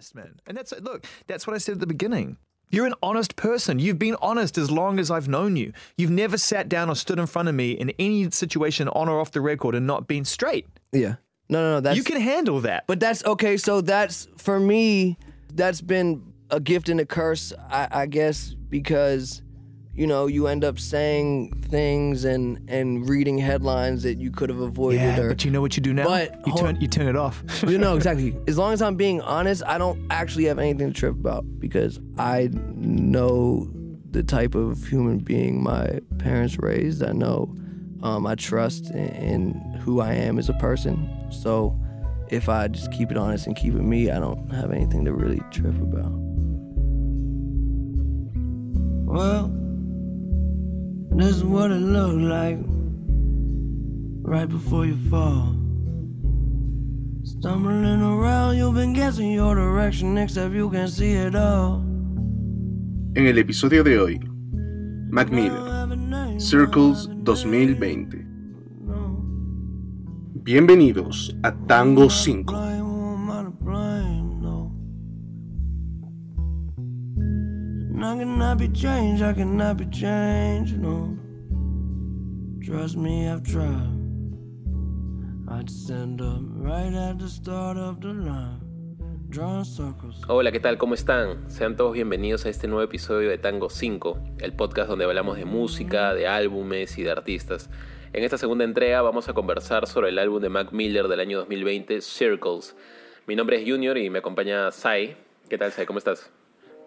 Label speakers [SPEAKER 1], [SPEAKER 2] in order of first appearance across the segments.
[SPEAKER 1] honest, man. And that's look, that's what I said at the beginning. You're an honest person. You've been honest as long as I've known you. You've never sat down or stood in front of me in any situation on or off the record and not been straight.
[SPEAKER 2] Yeah. No, no, no. That's
[SPEAKER 1] you can handle that.
[SPEAKER 2] But that's okay. So that's for me. That's been a gift and a curse, I, I guess, because you know you end up saying things and and reading headlines that you could have avoided.
[SPEAKER 1] yeah,
[SPEAKER 2] or,
[SPEAKER 1] but you know what you do now?
[SPEAKER 2] But
[SPEAKER 1] you turn you turn it off.
[SPEAKER 2] you know exactly. As long as I'm being honest, I don't actually have anything to trip about because I know the type of human being my parents raised. I know um, I trust in, in who I am as a person. So if I just keep it honest and keep it me, I don't have anything to really trip about. Well, this is what it looked like right before you fall. Stumbling around, you've been guessing your direction, except you can see it all.
[SPEAKER 3] En el episodio de hoy, Mac Miller, Circles 2020. Bienvenidos a Tango 5.
[SPEAKER 2] I cannot be changed, I cannot be changed. Trust me, I've tried. I'd stand up right at the start of the line.
[SPEAKER 4] Hola, ¿qué tal? ¿Cómo están? Sean todos bienvenidos a este nuevo episodio de Tango 5, el podcast donde hablamos de música, de álbumes y de artistas. En esta segunda entrega vamos a conversar sobre el álbum de Mac Miller del año 2020, Circles. Mi nombre es Junior y me acompaña Sai. ¿Qué tal, Sai? ¿Cómo estás?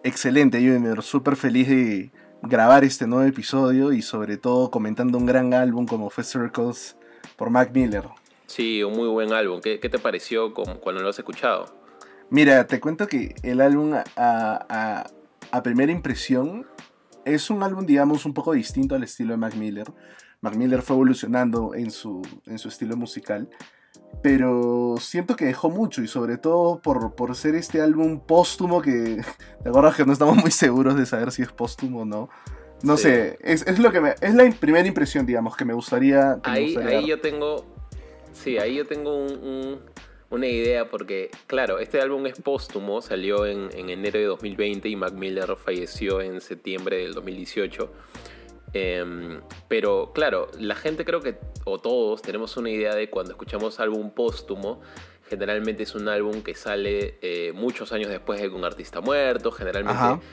[SPEAKER 3] Excelente, Junior. Súper feliz de grabar este nuevo episodio y sobre todo comentando un gran álbum como fue Circles por Mac Miller.
[SPEAKER 4] Sí, un muy buen álbum. ¿Qué, qué te pareció cuando lo has escuchado?
[SPEAKER 3] Mira, te cuento que el álbum a, a- a primera impresión es un álbum, digamos, un poco distinto al estilo de Mac Miller. Mac Miller fue evolucionando en su, en su estilo musical, pero siento que dejó mucho y sobre todo por, por ser este álbum póstumo que, de acuerdo que no estamos muy seguros de saber si es póstumo o no. No
[SPEAKER 4] Sí.
[SPEAKER 3] sé, es, es lo que me- es la primera impresión, digamos, que me gustaría... que me
[SPEAKER 4] Ahí,
[SPEAKER 3] gustaría
[SPEAKER 4] ahí yo tengo. Sí, ahí yo tengo un- un- una idea porque, claro, este álbum es póstumo, salió en, en enero de 2020 y Mac Miller falleció en septiembre del 2018. Em, pero claro, la gente creo que, o todos, tenemos una idea de cuando escuchamos álbum póstumo, generalmente es un álbum que sale eh, muchos años después de que un artista muerto, generalmente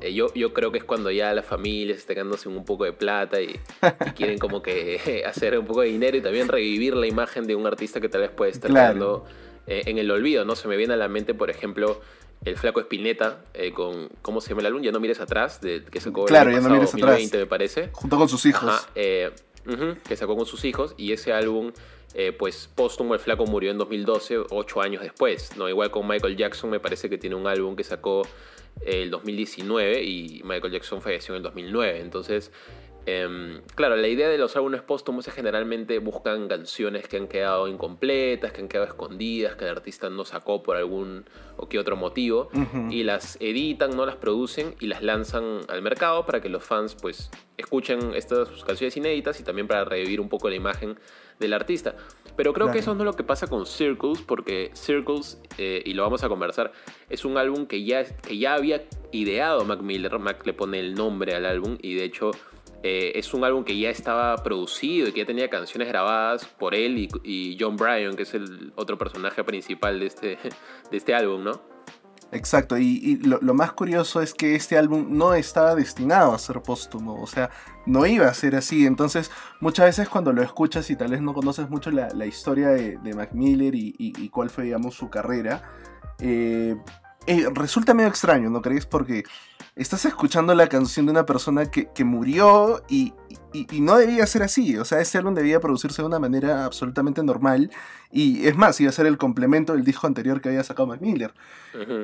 [SPEAKER 4] eh, yo, yo creo que es cuando ya las familias están quedándose un poco de plata y, y quieren como que hacer un poco de dinero y también revivir la imagen de un artista que tal vez puede estar
[SPEAKER 3] Claro.
[SPEAKER 4] quedando eh, en el olvido, ¿no? Se me viene a la mente, por ejemplo, el flaco Espineta eh, con, ¿cómo se llama el álbum? Ya no mires atrás, de, que sacó
[SPEAKER 3] Claro,
[SPEAKER 4] el
[SPEAKER 3] Ya
[SPEAKER 4] año
[SPEAKER 3] no
[SPEAKER 4] pasado,
[SPEAKER 3] mires atrás.
[SPEAKER 4] 2020 me parece.
[SPEAKER 3] Junto con sus hijos.
[SPEAKER 4] Ajá, eh, que sacó con sus hijos y ese álbum, eh, pues póstumo, el flaco murió en 2012, ocho años después, ¿no? Igual con Michael Jackson me parece que tiene un álbum que sacó eh, el 2019 y Michael Jackson falleció en el 2009, entonces... em, claro, la idea de los álbumes póstumos es generalmente buscan canciones que han quedado incompletas, que han quedado escondidas, que el artista no sacó por algún o qué otro motivo y las editan, no las producen y las lanzan al mercado para que los fans pues escuchen estas canciones inéditas y también para revivir un poco la imagen del artista. Pero creo
[SPEAKER 3] Claro.
[SPEAKER 4] que eso no es lo que pasa con Circles, porque Circles, eh, y lo vamos a conversar, es un álbum que ya, que ya había ideado Mac Miller. Mac le pone el nombre al álbum y de hecho eh, es un álbum que ya estaba producido y que ya tenía canciones grabadas por él y, y John Bryan, que es el otro personaje principal de este, de este álbum, ¿no?
[SPEAKER 3] Exacto, y, y lo, lo más curioso es que este álbum no estaba destinado a ser póstumo, o sea, no iba a ser así. Entonces, muchas veces cuando lo escuchas y tal vez no conoces mucho la, la historia de, de Mac Miller y, y- y cuál fue, digamos, su carrera, eh, eh, resulta medio extraño, ¿no crees? Porque estás escuchando la canción de una persona que, que murió y, y- y no debía ser así. O sea, este álbum debía producirse de una manera absolutamente normal. Y es más, iba a ser el complemento del disco anterior que había sacado Mac Miller.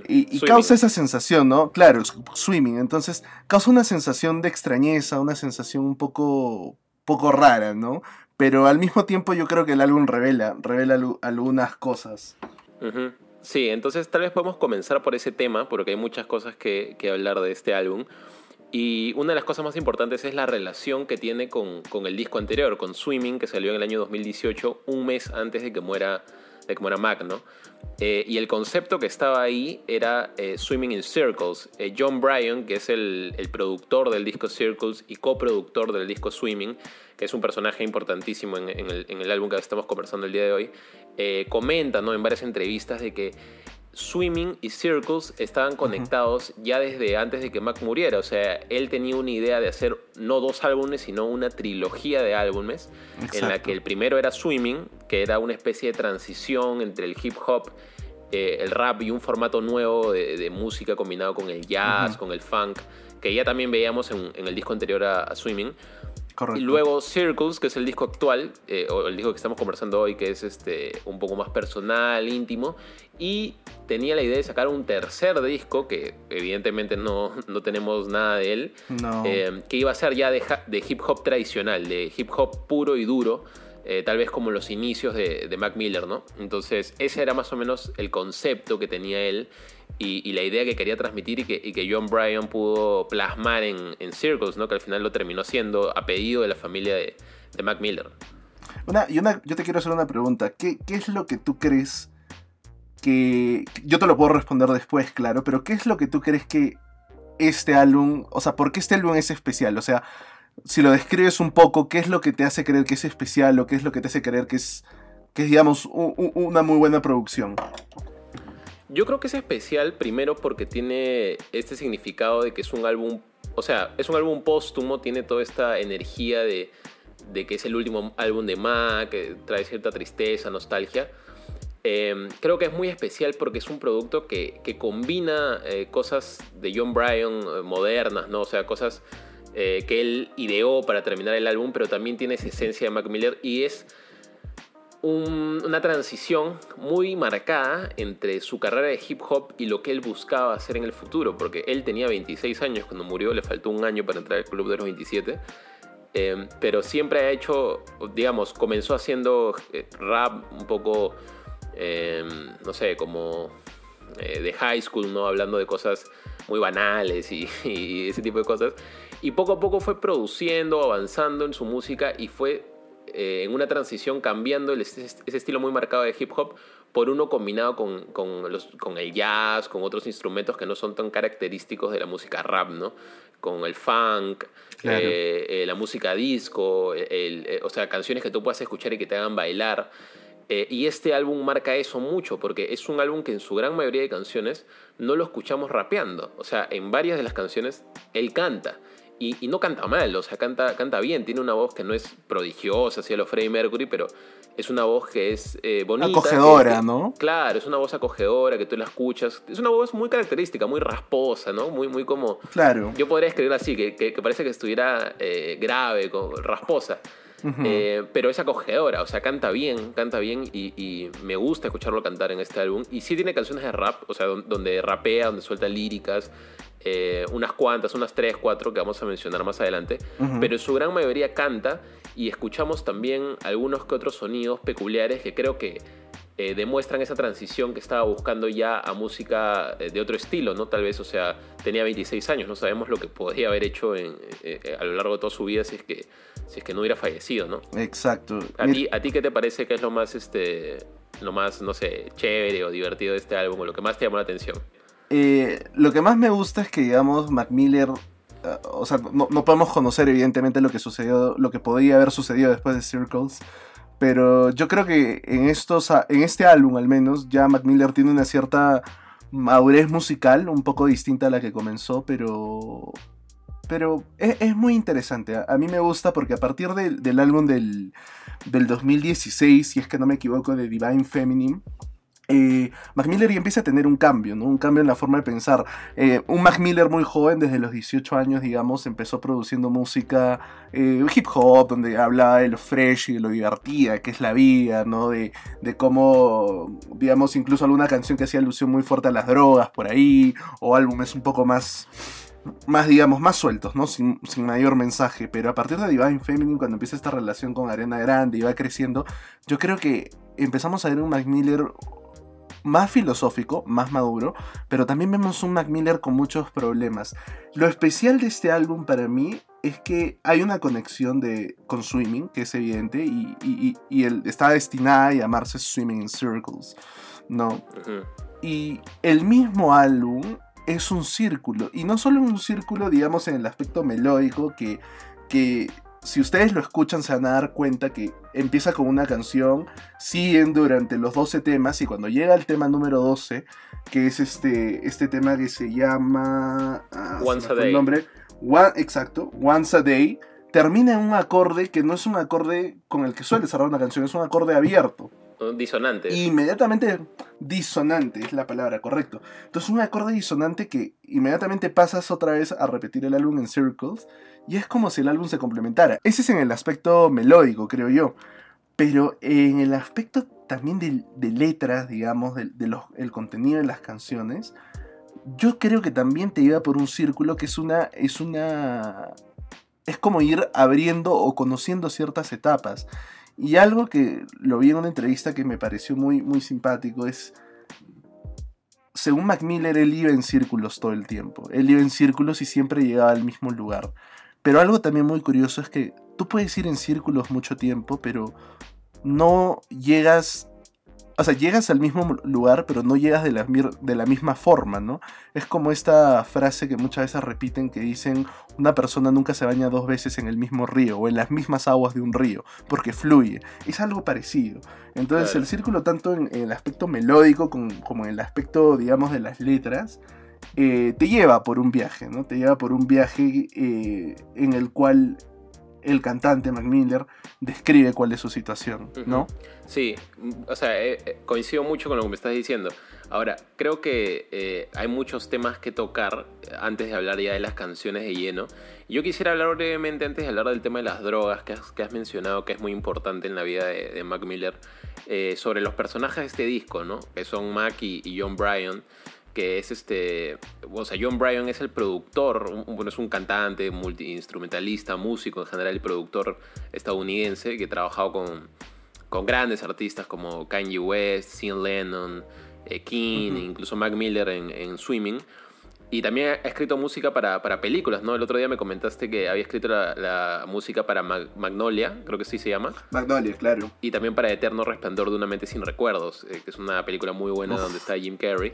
[SPEAKER 3] Y, causa esa sensación, ¿no? Claro, swimming. Entonces, causa una sensación de extrañeza, una sensación un poco, poco rara, ¿no? Pero al mismo tiempo yo creo que el álbum revela, revela algunas cosas.
[SPEAKER 4] Ujú. Sí, entonces tal vez podemos comenzar por ese tema, porque hay muchas cosas que, que hablar de este álbum. Y una de las cosas más importantes es la relación que tiene con, el disco anterior, con Swimming, que salió en el año 2018, un mes antes de que muera de cómo era Mac, ¿no? Eh, y el concepto que estaba ahí era eh, Swimming in Circles. Eh, John Bryan, que es el, el, productor del disco Circles y coproductor del disco Swimming, que es un personaje importantísimo en, en, el, en el, álbum que estamos conversando el día de hoy, comenta ¿no? en varias entrevistas de que Swimming y Circles estaban conectados ya desde antes de que Mac muriera. O sea, él tenía una idea de hacer no dos álbumes, sino una trilogía de álbumes, Exacto. en la que el primero era Swimming, que era una especie de transición entre el hip hop, eh, el rap y un formato nuevo de, de música combinado con el jazz, uh -huh. con el funk, que ya también veíamos en, en el disco anterior a, a Swimming.
[SPEAKER 3] Correcto.
[SPEAKER 4] Y luego Circles, que es el disco actual, eh, o el disco que estamos conversando hoy, que es este, un poco más personal, íntimo. Y tenía la idea de sacar un tercer disco, que evidentemente no, no tenemos nada de él,
[SPEAKER 3] no.
[SPEAKER 4] eh, que iba a ser ya de, de, hip hop tradicional, de hip hop puro y duro. Eh, tal vez como los inicios de, Mac Miller, ¿no? Entonces, ese era más o menos el concepto que tenía él y, la idea que quería transmitir y que, John Bryan pudo plasmar en, Circles, ¿no? que al final lo terminó siendo a pedido de la familia de, Mac Miller.
[SPEAKER 3] Y una, yo te quiero hacer una pregunta. ¿Qué, ¿Qué, es lo que tú crees que... Yo te lo puedo responder después, claro, pero ¿qué es lo que tú crees que este álbum... O sea, ¿por qué este álbum es especial? O sea, si lo describes un poco, ¿qué es lo que te hace creer que es especial o qué es lo que te hace creer que es, que digamos, un, una muy buena producción?
[SPEAKER 4] Yo creo que es especial primero porque tiene este significado de que es un álbum, o sea, es un álbum póstumo, tiene toda esta energía de, de que es el último álbum de Mac, que trae cierta tristeza, nostalgia. Eh, creo que es muy especial porque es un producto que, que combina eh, cosas de John Bryan eh, modernas, ¿no? O sea, cosas eh, que él ideó para terminar el álbum, pero también tiene esa esencia de Mac Miller y es un, una transición muy marcada entre su carrera de hip hop y lo que él buscaba hacer en el futuro, porque él tenía 26 años cuando murió, le faltó un año para entrar al club de los 27. Eh, pero siempre ha hecho, digamos, comenzó haciendo eh, rap un poco, no sé, como de high school, ¿no? Hablando de cosas muy banales y, y, ese tipo de cosas. Y poco a poco fue produciendo, avanzando en su música y fue eh, en una transición cambiando el, ese, ese, estilo muy marcado de hip hop por uno combinado con, con, los, con, el jazz, con otros instrumentos que no son tan característicos de la música rap, ¿no? Con el funk, claro. eh, eh, la música disco, el, el, o sea, canciones que tú puedas escuchar y que te hagan bailar. Eh, y este álbum marca eso mucho, porque es un álbum que en su gran mayoría de canciones no lo escuchamos rapeando. O sea, en varias de las canciones él canta. Y, y, no canta mal, o sea, canta, canta bien. Tiene una voz que no es prodigiosa, así a lo Freddie Mercury, pero es una voz que es eh, bonita.
[SPEAKER 3] Acogedora,
[SPEAKER 4] que,
[SPEAKER 3] ¿no?
[SPEAKER 4] Claro, es una voz acogedora, que tú la escuchas. Es una voz muy característica, muy rasposa, ¿no? Muy, muy como...
[SPEAKER 3] Claro.
[SPEAKER 4] Yo podría escribir así, que, que, que parece que estuviera eh, grave, como, rasposa. Uh -huh. eh, pero es acogedora, o sea, canta bien, canta bien y, y, me gusta escucharlo cantar en este álbum. Y sí tiene canciones de rap, o sea, donde rapea, donde suelta líricas, eh, unas cuantas, unas tres, cuatro que vamos a mencionar más adelante, uh -huh. pero en su gran mayoría canta y escuchamos también algunos que otros sonidos peculiares que creo que eh, demuestran esa transición que estaba buscando ya a música eh, de otro estilo, ¿no? Tal vez, o sea, tenía 26 años, no sabemos lo que podría haber hecho en, eh, a lo largo de toda su vida si es que, si es que no hubiera fallecido, ¿no?
[SPEAKER 3] Exacto.
[SPEAKER 4] ¿A ti, ¿A ti qué te parece que es lo más, este, lo más, no sé, chévere o divertido de este álbum o lo que más te llamó la atención?
[SPEAKER 3] Eh, lo que más me gusta es que, digamos, Mac Miller. Uh, o sea, no, podemos conocer, evidentemente, lo que sucedió, lo que podría haber sucedido después de Circles. Pero yo creo que en, estos, en este álbum, al menos, ya Mac tiene una cierta madurez musical, un poco distinta a la que comenzó, pero. Pero es, muy interesante. A, mí me gusta porque a partir de, del álbum del, del 2016, si es que no me equivoco, de Divine Feminine eh, Mac Miller ya empieza a tener un cambio, ¿no? Un cambio en la forma de pensar. Eh, un Mac Miller muy joven, desde los 18 años, digamos, empezó produciendo música eh, hip hop, donde hablaba de lo fresh y de lo divertida que es la vida, ¿no? De, de cómo, digamos, incluso alguna canción que hacía alusión muy fuerte a las drogas por ahí, o álbumes un poco más más, digamos, más sueltos, ¿no? Sin, sin, mayor mensaje. Pero a partir de Divine Feminine, cuando empieza esta relación con Arena Grande y va creciendo, yo creo que empezamos a ver un Mac Miller más filosófico, más maduro, pero también vemos un Mac Miller con muchos problemas. Lo especial de este álbum para mí es que hay una conexión de, con Swimming, que es evidente, y, y, él está destinada a llamarse Swimming in Circles, ¿no? Y el mismo álbum es un círculo, y no solo un círculo, digamos, en el aspecto melódico, que, que si ustedes lo escuchan se van a dar cuenta que empieza con una canción, siguen durante los 12 temas y cuando llega el tema número 12, que es este, este tema que se llama...
[SPEAKER 4] Ah, Once a Day.
[SPEAKER 3] nombre, exacto, Once a Day, termina en un acorde que no es un acorde con el que suele cerrar una canción, es un acorde abierto.
[SPEAKER 4] Disonante.
[SPEAKER 3] Inmediatamente, disonante es la palabra, correcto. Entonces un acorde disonante que inmediatamente pasas otra vez a repetir el álbum en Circles y es como si el álbum se complementara. Ese es en el aspecto melódico, creo yo. Pero en el aspecto también de, letras, digamos, del de contenido de las canciones, yo creo que también te lleva por un círculo que es una, es una, es como ir abriendo o conociendo ciertas etapas. Y algo que lo vi en una entrevista que me pareció muy, muy simpático es, según Mac Miller, él iba en círculos todo el tiempo. Él iba en círculos y siempre llegaba al mismo lugar. Pero algo también muy curioso es que tú puedes ir en círculos mucho tiempo, pero no llegas o sea, llegas al mismo lugar, pero no llegas de la, de la, misma forma, ¿no? Es como esta frase que muchas veces repiten que dicen, una persona nunca se baña dos veces en el mismo río o en las mismas aguas de un río, porque fluye. Es algo parecido. Entonces el círculo, tanto en, el aspecto melódico como, en el aspecto, digamos, de las letras, eh, te lleva por un viaje, ¿no? Te lleva por un viaje eh, en el cual el cantante Mac Miller describe cuál es su situación, ¿no?
[SPEAKER 4] Sí, o sea, eh, coincido mucho con lo que me estás diciendo. Ahora, creo que eh, hay muchos temas que tocar antes de hablar ya de las canciones de lleno. Yo quisiera hablar brevemente antes de hablar del tema de las drogas que has, mencionado, que es muy importante en la vida de, Mac Miller, sobre los personajes de este disco, ¿no? Que son Mac y John Bryan que es este, o sea, John Bryan es el productor, bueno, es un cantante, multiinstrumentalista, músico en general y productor estadounidense que ha trabajado con, con grandes artistas como Kanye West, Sean Lennon, eh, King, incluso Mac Miller en, Swimming. Y también ha escrito música para, para, películas, ¿no? El otro día me comentaste que había escrito la, música para Magnolia, creo que sí se llama.
[SPEAKER 3] Magnolia, claro.
[SPEAKER 4] Y también para Eterno Resplandor de una mente sin recuerdos, eh, que es una película muy buena donde está Jim Carrey.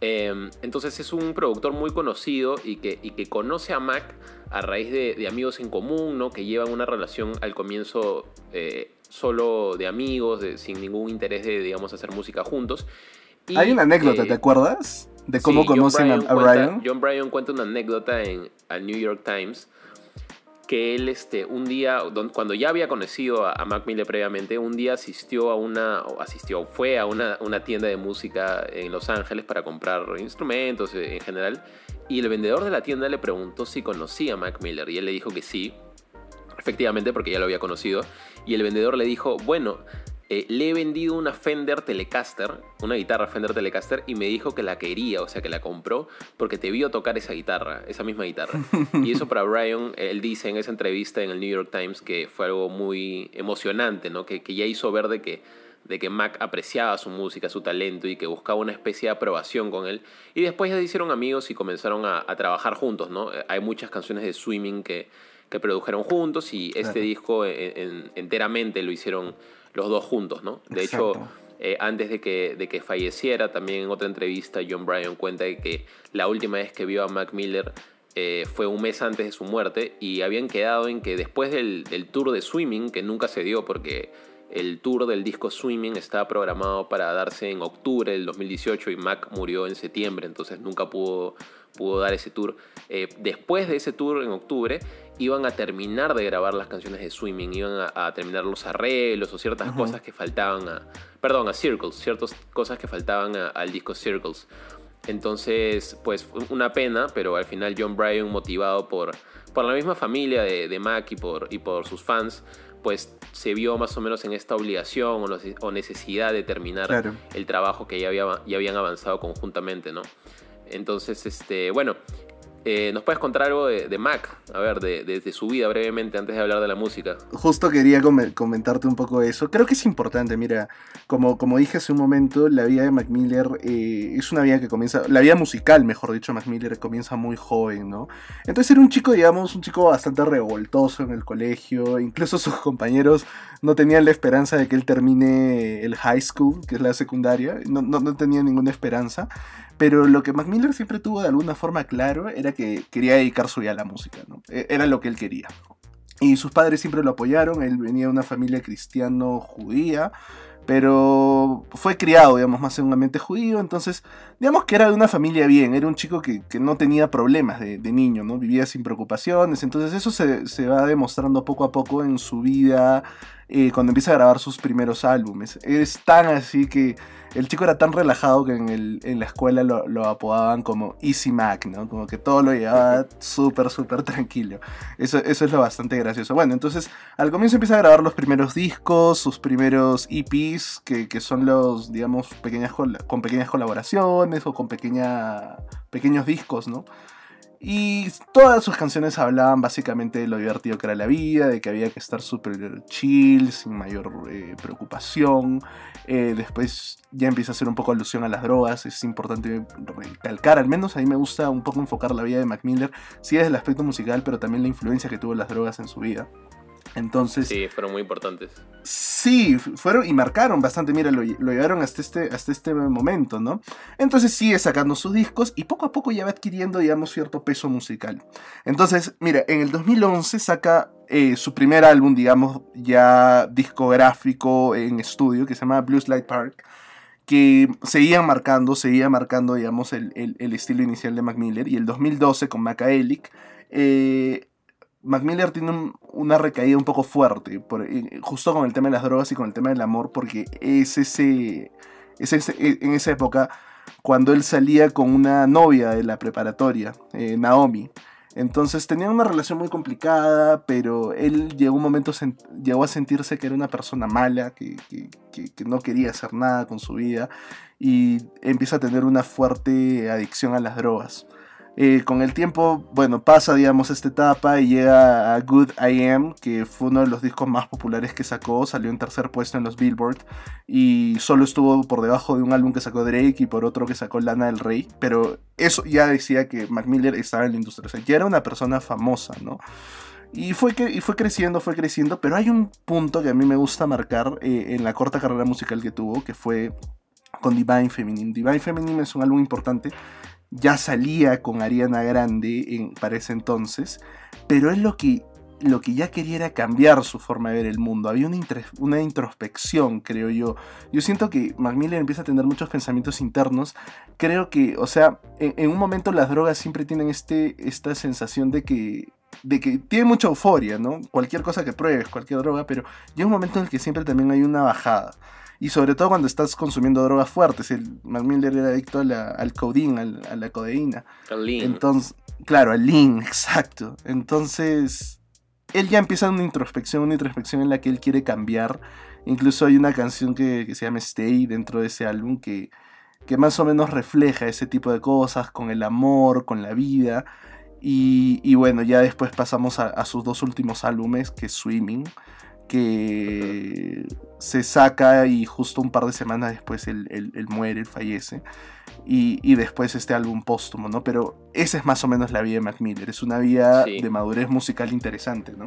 [SPEAKER 4] Em, entonces es un productor muy conocido y que, que conoce a Mac a raíz de, amigos en común, ¿no? que llevan una relación al comienzo eh, solo de amigos, sin ningún interés de, digamos, hacer música juntos.
[SPEAKER 3] Hay una anécdota, ¿te acuerdas? De cómo conocen a, Brian.
[SPEAKER 4] John Bryan cuenta una anécdota en el New York Times que él este, un día, cuando ya había conocido a, Mac Miller previamente, un día asistió a una, asistió, fue a una, una, tienda de música en Los Ángeles para comprar instrumentos eh, en general, y el vendedor de la tienda le preguntó si conocía a Mac Miller, y él le dijo que sí, efectivamente, porque ya lo había conocido, y el vendedor le dijo, bueno, eh, le he vendido una Fender Telecaster, una guitarra Fender Telecaster, y me dijo que la quería, o sea, que la compró porque te vio tocar esa guitarra, esa misma guitarra. Y eso para Brian, él dice en esa entrevista en el New York Times que fue algo muy emocionante, ¿no? Que, que ya hizo ver de que, de que Mac apreciaba su música, su talento y que buscaba una especie de aprobación con él. Y después ya se hicieron amigos y comenzaron a, trabajar juntos, ¿no? Hay muchas canciones de Swimming que, que produjeron juntos y este disco enteramente lo hicieron los dos juntos, ¿no? De hecho, eh, antes de que, de que falleciera, también en otra entrevista, John Bryan cuenta que la última vez que vio a Mac Miller eh, fue un mes antes de su muerte y habían quedado en que después del, del, tour de Swimming, que nunca se dio porque el tour del disco Swimming estaba programado para darse en octubre del 2018 y Mac murió en septiembre, entonces nunca pudo, pudo dar ese tour. Eh, después de ese tour en octubre, iban a terminar de grabar las canciones de Swimming, iban a, terminar los arreglos o ciertas cosas que faltaban a. Perdón, a Circles, ciertas cosas que faltaban al disco Circles. Entonces, pues una pena, pero al final John Bryan, motivado por, por la misma familia de, Mac y por, y por sus fans, pues se vio más o menos en esta obligación o, necesidad de terminar el trabajo que ya, había, ya habían avanzado conjuntamente, ¿no? Entonces, este, bueno, Eh, ¿Nos puedes contar algo de, Mac? A ver, de, su vida brevemente antes de hablar de la música.
[SPEAKER 3] Justo quería comentarte un poco eso. Creo que es importante, mira, como, como dije hace un momento, la vida de Mac Miller eh, es una vida que comienza, la vida musical, mejor dicho, Mac Miller comienza muy joven, ¿no? Entonces era un chico, digamos, un chico bastante revoltoso en el colegio, incluso sus compañeros no tenían la esperanza de que él termine el high school, que es la secundaria, no, no, no tenían ninguna esperanza. Pero lo que Mac Miller siempre tuvo de alguna forma claro era que quería dedicar su vida a la música, ¿no? E, era lo que él quería. Y sus padres siempre lo apoyaron, él venía de una familia cristiano-judía, pero fue criado, digamos, más en un ambiente judío, entonces, digamos que era de una familia bien, era un chico que, no tenía problemas de, niño, ¿no? Vivía sin preocupaciones, entonces eso se, se va demostrando poco a poco en su vida eh, cuando empieza a grabar sus primeros álbumes. Es tan así que el chico era tan relajado que en, el, en la escuela lo, lo, apodaban como Easy Mac, ¿no? Como que todo lo llevaba súper, súper tranquilo. Eso, eso es lo bastante gracioso. Bueno, entonces al comienzo empieza a grabar los primeros discos, sus primeros EPs, que, que son los, digamos, pequeñas, con pequeñas colaboraciones o con pequeña, pequeños discos, ¿no? Y todas sus canciones hablaban básicamente de lo divertido que era la vida, de que había que estar súper chill, sin mayor eh, preocupación. Eh, después ya empieza a hacer un poco alusión a las drogas, es importante recalcar, al menos a mí me gusta un poco enfocar la vida de Mac Miller, sí desde el aspecto musical, pero también la influencia que tuvo las drogas en su vida. Entonces.
[SPEAKER 4] Sí, fueron muy importantes.
[SPEAKER 3] Sí, fueron y marcaron bastante. Mira, lo, llevaron hasta este, hasta este momento, ¿no? Entonces sigue sacando sus discos y poco a poco ya va adquiriendo, digamos, cierto peso musical. Entonces, mira, en el 2011 saca eh, su primer álbum, digamos, ya discográfico en estudio, que se llama Blues Light Park que seguían marcando, seguía marcando, digamos, el, estilo inicial de Mac Miller. Y el 2012 con Macaelic eh, Mac Miller tiene una recaída un poco fuerte, eh, justo con el tema de las drogas y con el tema del amor, porque es ese, es e, en esa época cuando él salía con una novia de la preparatoria, eh, Naomi. Entonces tenían una relación muy complicada, pero él llegó un momento, llegó a sentirse que era una persona mala, que, que no quería hacer nada con su vida, y empieza a tener una fuerte adicción a las drogas. Con el tiempo, bueno, pasa, digamos, esta etapa y llega a Good I Am, que fue uno de los discos más populares que sacó, salió en tercer puesto en los Billboard y solo estuvo por debajo de un álbum que sacó Drake y por otro que sacó Lana del Rey, pero eso ya decía que Mac Miller estaba en la industria, o sea, ya era una persona famosa, ¿no? Y fue, que, y fue creciendo, fue creciendo, pero hay un punto que a mí me gusta marcar eh, en la corta carrera musical que tuvo, que fue con Divine Feminine. Divine Feminine es un álbum importante ya salía con Ariana Grande en, para ese entonces, pero él lo que, lo que ya quería era cambiar su forma de ver el mundo. Había una, una introspección, creo yo. Yo siento que Macmillan empieza a tener muchos pensamientos internos. Creo que, o sea, en, un momento las drogas siempre tienen este, esta sensación de que de que tiene mucha euforia, ¿no? Cualquier cosa que pruebes, cualquier droga, pero llega un momento en el que siempre también hay una bajada. Y sobre todo cuando estás consumiendo drogas fuertes. El Mac Miller era adicto al codeína, a la codeína.
[SPEAKER 4] Al lean.
[SPEAKER 3] Entonces, claro, al lean, exacto. Entonces, él ya empieza una introspección, una introspección en la que él quiere cambiar. Incluso hay una canción que, se llama Stay dentro de ese álbum que, que más o menos refleja ese tipo de cosas con el amor, con la vida. Y, bueno, ya después pasamos a, a, sus dos últimos álbumes, que es Swimming, que se saca y justo un par de semanas después él, muere, él fallece. Y, después este álbum póstumo, ¿no? Pero esa es más o menos la vida de Mac Miller. Es una vida de madurez musical interesante, ¿no?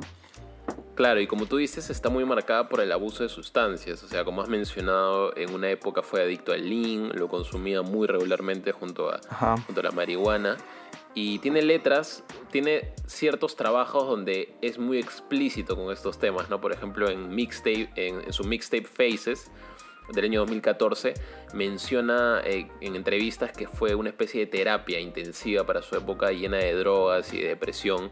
[SPEAKER 4] Claro, y como tú dices, está muy marcada por el abuso de sustancias. O sea, como has mencionado, en una época fue adicto al lean, lo consumía muy regularmente junto a, junto a la marihuana. Y tiene letras, tiene ciertos trabajos donde es muy explícito con estos temas, ¿no? Por ejemplo, en, mixtape, en, su mixtape Faces del año 2014, menciona eh, en entrevistas que fue una especie de terapia intensiva para su época llena de drogas y de depresión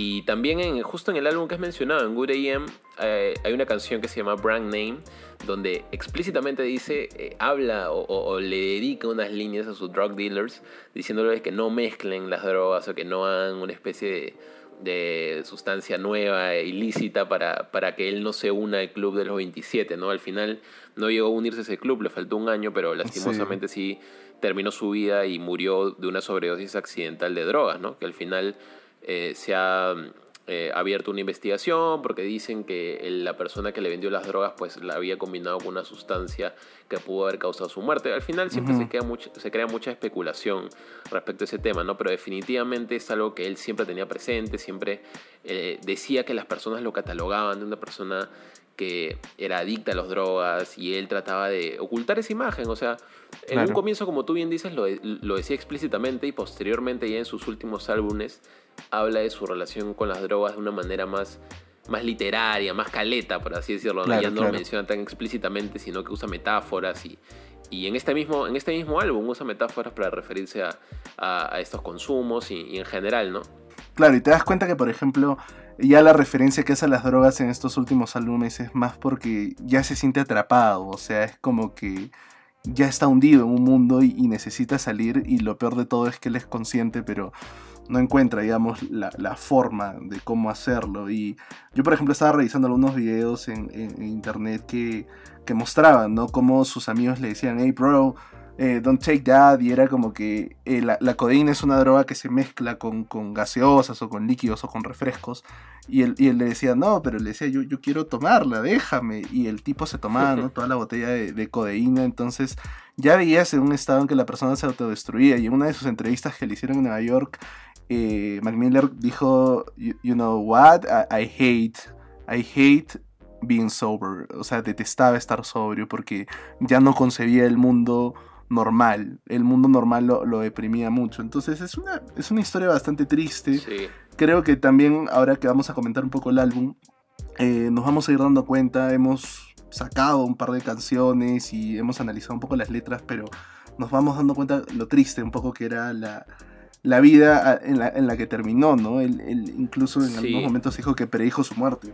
[SPEAKER 4] y también en, justo en el álbum que has mencionado, en Good AM, eh, hay una canción que se llama Brand Name, donde explícitamente dice, eh, habla o, le dedica unas líneas a sus drug dealers, diciéndoles que no mezclen las drogas o que no hagan una especie de sustancia nueva, ilícita, para, para que él no se una al club de los 27, ¿no? Al final no llegó a unirse a ese club, le faltó un año, pero lastimosamente sí, terminó su vida y murió de una sobredosis accidental de drogas, ¿no? Que al final eh, se ha eh, abierto una investigación porque dicen que la persona que le vendió las drogas pues la había combinado con una sustancia que pudo haber causado su muerte. Al final siempre se, queda se crea mucha especulación respecto a ese tema, ¿no? Pero definitivamente es algo que él siempre tenía presente, siempre eh, decía que las personas lo catalogaban de una persona que era adicta a las drogas y él trataba de ocultar esa imagen. O sea, en un comienzo, como tú bien dices, lo, lo, decía explícitamente y posteriormente ya en sus últimos álbumes habla de su relación con las drogas de una manera más, más literaria, más caleta, por así decirlo. ya no lo menciona tan explícitamente, sino que usa metáforas y, y en, este mismo, en este mismo álbum usa metáforas para referirse a, a, estos consumos y, y en general, ¿no?
[SPEAKER 3] Claro, y te das cuenta que, por ejemplo, ya la referencia que hace a las drogas en estos últimos álbumes es más porque ya se siente atrapado, o sea, es como que ya está hundido en un mundo y, necesita salir y lo peor de todo es que él es consciente, pero no encuentra, digamos, la, forma de cómo hacerlo. Y yo, por ejemplo, estaba revisando algunos videos en, internet que, que mostraban, ¿no? Cómo sus amigos le decían, hey, bro, eh, Don't Take That, y era como que eh, la, la, codeína es una droga que se mezcla con, con, gaseosas o con líquidos o con refrescos. Y él, y él le decía, no, pero le decía, yo, yo quiero tomarla, déjame. Y el tipo se tomaba ¿no? toda la botella de, codeína, entonces ya veías en un estado en que la persona se autodestruía. Y en una de sus entrevistas que le hicieron en Nueva York, eh, Mac Miller dijo, you, know what, I, I hate, I hate being sober. O sea, detestaba estar sobrio porque ya no concebía el mundo normal. El mundo normal lo, deprimía mucho. Entonces es una, es una historia bastante triste. Creo que también, ahora que vamos a comentar un poco el álbum, eh, nos vamos a ir dando cuenta. Hemos sacado un par de canciones y hemos analizado un poco las letras, pero nos vamos dando cuenta lo triste un poco que era la, la vida en la, en la, que terminó, ¿no? Él, incluso en algunos momentos dijo que predijo su muerte.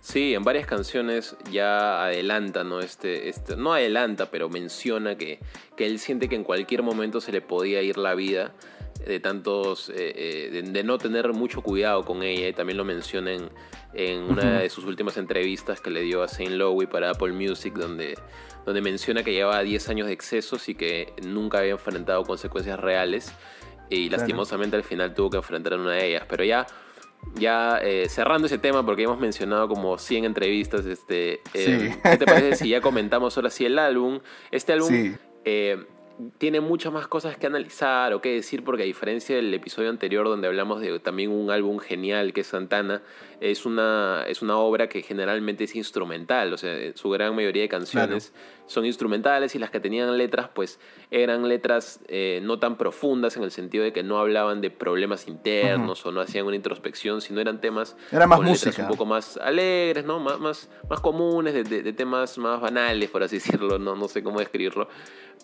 [SPEAKER 4] Sí, en varias canciones ya adelanta, ¿no? Este, este, no adelanta, pero menciona que, que él siente que en cualquier momento se le podía ir la vida de tantos, eh, eh, de, no tener mucho cuidado con ella. Y también lo menciona en, en una de sus últimas entrevistas que le dio a Saint Lowe para Apple Music, donde, donde menciona que llevaba 10 años de excesos y que nunca había enfrentado consecuencias reales. Y lastimosamente al final tuvo que enfrentar una de ellas. Pero ya ya eh, cerrando ese tema, porque hemos mencionado como 100 entrevistas, este, eh, ¿qué te parece si ya comentamos ahora sí el álbum? Este álbum eh, tiene muchas más cosas que analizar o que decir, porque a diferencia del episodio anterior donde hablamos de también un álbum genial que es Santana, es una, es una obra que generalmente es instrumental, o sea, su gran mayoría de canciones son instrumentales y las que tenían letras pues eran letras eh, no tan profundas en el sentido de que no hablaban de problemas internos o no hacían una introspección, sino eran temas
[SPEAKER 3] Era más música.
[SPEAKER 4] un poco más alegres, ¿no? más, más, más comunes, de, temas más banales, por así decirlo, no, no sé cómo describirlo.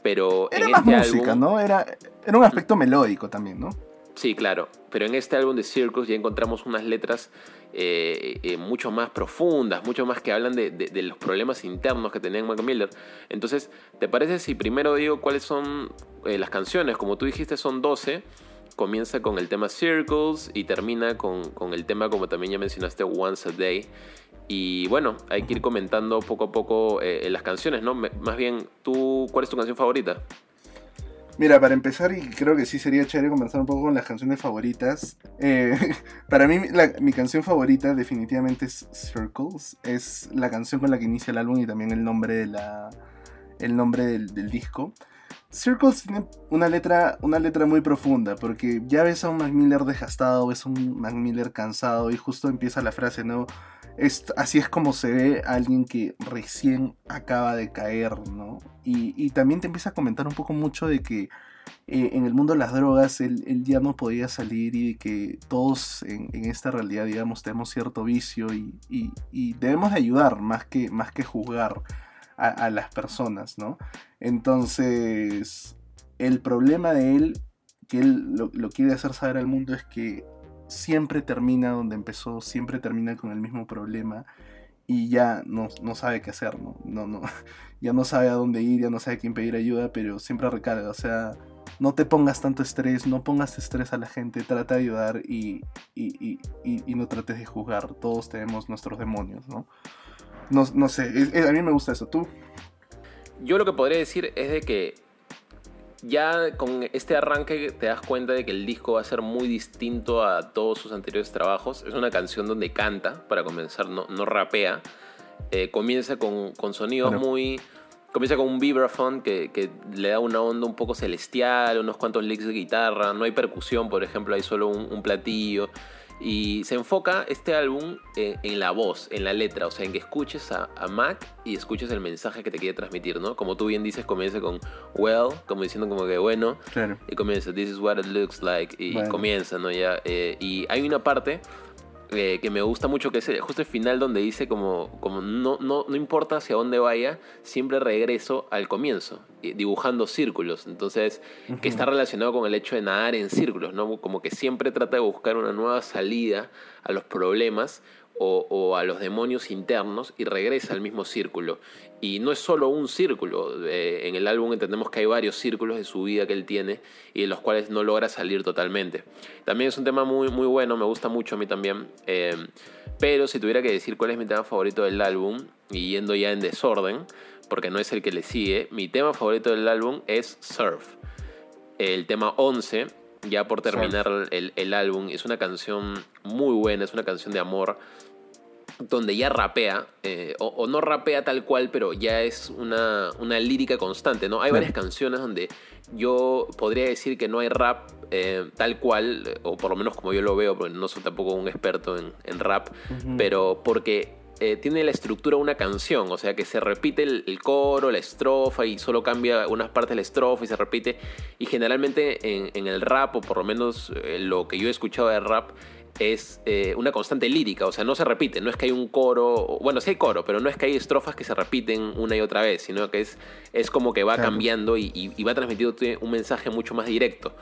[SPEAKER 4] Pero
[SPEAKER 3] era
[SPEAKER 4] en
[SPEAKER 3] más
[SPEAKER 4] este
[SPEAKER 3] música, ¿no? Era, era un aspecto melódico también, ¿no?
[SPEAKER 4] Sí, claro. Pero en este álbum de Circus ya encontramos unas letras eh, eh, mucho más profundas, mucho más que hablan de, los problemas internos que tenía Mac Miller. Entonces, ¿te parece si primero digo cuáles son eh, las canciones? Como tú dijiste, son 12. Comienza con el tema Circles y termina con, el tema, como también ya mencionaste, Once a Day. Y bueno, hay que ir comentando poco a poco las canciones, ¿no? Más bien, ¿tú cuál es tu canción favorita?
[SPEAKER 3] Mira, para empezar, y creo que sí sería chévere conversar un poco con las canciones favoritas. Eh, para mí, mi canción favorita definitivamente es Circles. Es la canción con la que inicia el álbum y también el nombre, de la, el nombre del, del disco. Circles tiene una letra, una letra muy profunda, porque ya ves a un Mac desgastado, ves a un Mac cansado, y justo empieza la frase, ¿no? así es como se ve a alguien que recién acaba de caer, ¿no? Y, también te empieza a comentar un poco mucho de que eh, en el mundo de las drogas él, ya no podía salir y de que todos en, esta realidad, digamos, tenemos cierto vicio y, debemos de ayudar más que, más que juzgar a, las personas, ¿no? Entonces, el problema de él, que él lo quiere hacer saber al mundo, es que siempre termina donde empezó, siempre termina con el mismo problema y ya no, sabe qué hacer, ¿no? No, no, ya no sabe a dónde ir, ya no sabe a quién pedir ayuda, pero siempre recarga, o sea, no te pongas tanto estrés, no pongas estrés a la gente, trata de ayudar y, y, y, no trates de juzgar. Todos tenemos nuestros demonios, ¿no? No, no sé, a mí me gusta eso. ¿Tú?
[SPEAKER 4] Yo lo que podría decir es de que ya con este arranque te das cuenta de que el disco va a ser muy distinto a todos sus anteriores trabajos. Es una canción donde canta, para comenzar, no, no rapea. Eh, comienza con, con sonidos muy comienza con un vibraphone que, que, le da una onda un poco celestial, unos cuantos licks de guitarra, no hay percusión, por ejemplo, hay solo un, platillo. Y se enfoca este álbum en, la voz, en la letra, o sea, en que escuches a, Mac y escuches el mensaje que te quiere transmitir, ¿no? Como tú bien dices, comienza con well, como diciendo como que bueno, y comienza this is what it looks like, y comienza, ¿no? Ya, eh, y hay una parte eh, que me gusta mucho, que es justo el final donde dice como, como no, no, no importa hacia dónde vaya, siempre regreso al comienzo, eh, dibujando círculos. Entonces, que está relacionado con el hecho de nadar en círculos, ¿no? Como que siempre trata de buscar una nueva salida a los problemas o, a los demonios internos y regresa al mismo círculo. Y no es solo un círculo, eh, en el álbum entendemos que hay varios círculos de su vida que él tiene y de los cuales no logra salir totalmente. También es un tema muy, muy bueno, me gusta mucho a mí también. Eh, pero si tuviera que decir cuál es mi tema favorito del álbum, y yendo ya en desorden, porque no es el que le sigue, mi tema favorito del álbum es Surf. El tema 11, ya por terminar el, el, álbum, es una canción muy buena, es una canción de amor donde ya rapea, eh, o, no rapea tal cual, pero ya es una, una lírica constante, ¿no? Hay varias canciones donde yo podría decir que no hay rap eh, tal cual, o por lo menos como yo lo veo, porque no soy tampoco un experto en, rap, pero porque eh, tiene la estructura de una canción, o sea que se repite el, coro, la estrofa y solo cambia unas partes de la estrofa y se repite. Y generalmente en, en el rap, o por lo menos lo que yo he escuchado de rap, es eh, una constante lírica, o sea, no se repite, no es que hay un coro, bueno, sí hay coro, pero no es que hay estrofas que se repiten una y otra vez, sino que es, es como que va cambiando y, va transmitiendo un mensaje mucho más directo.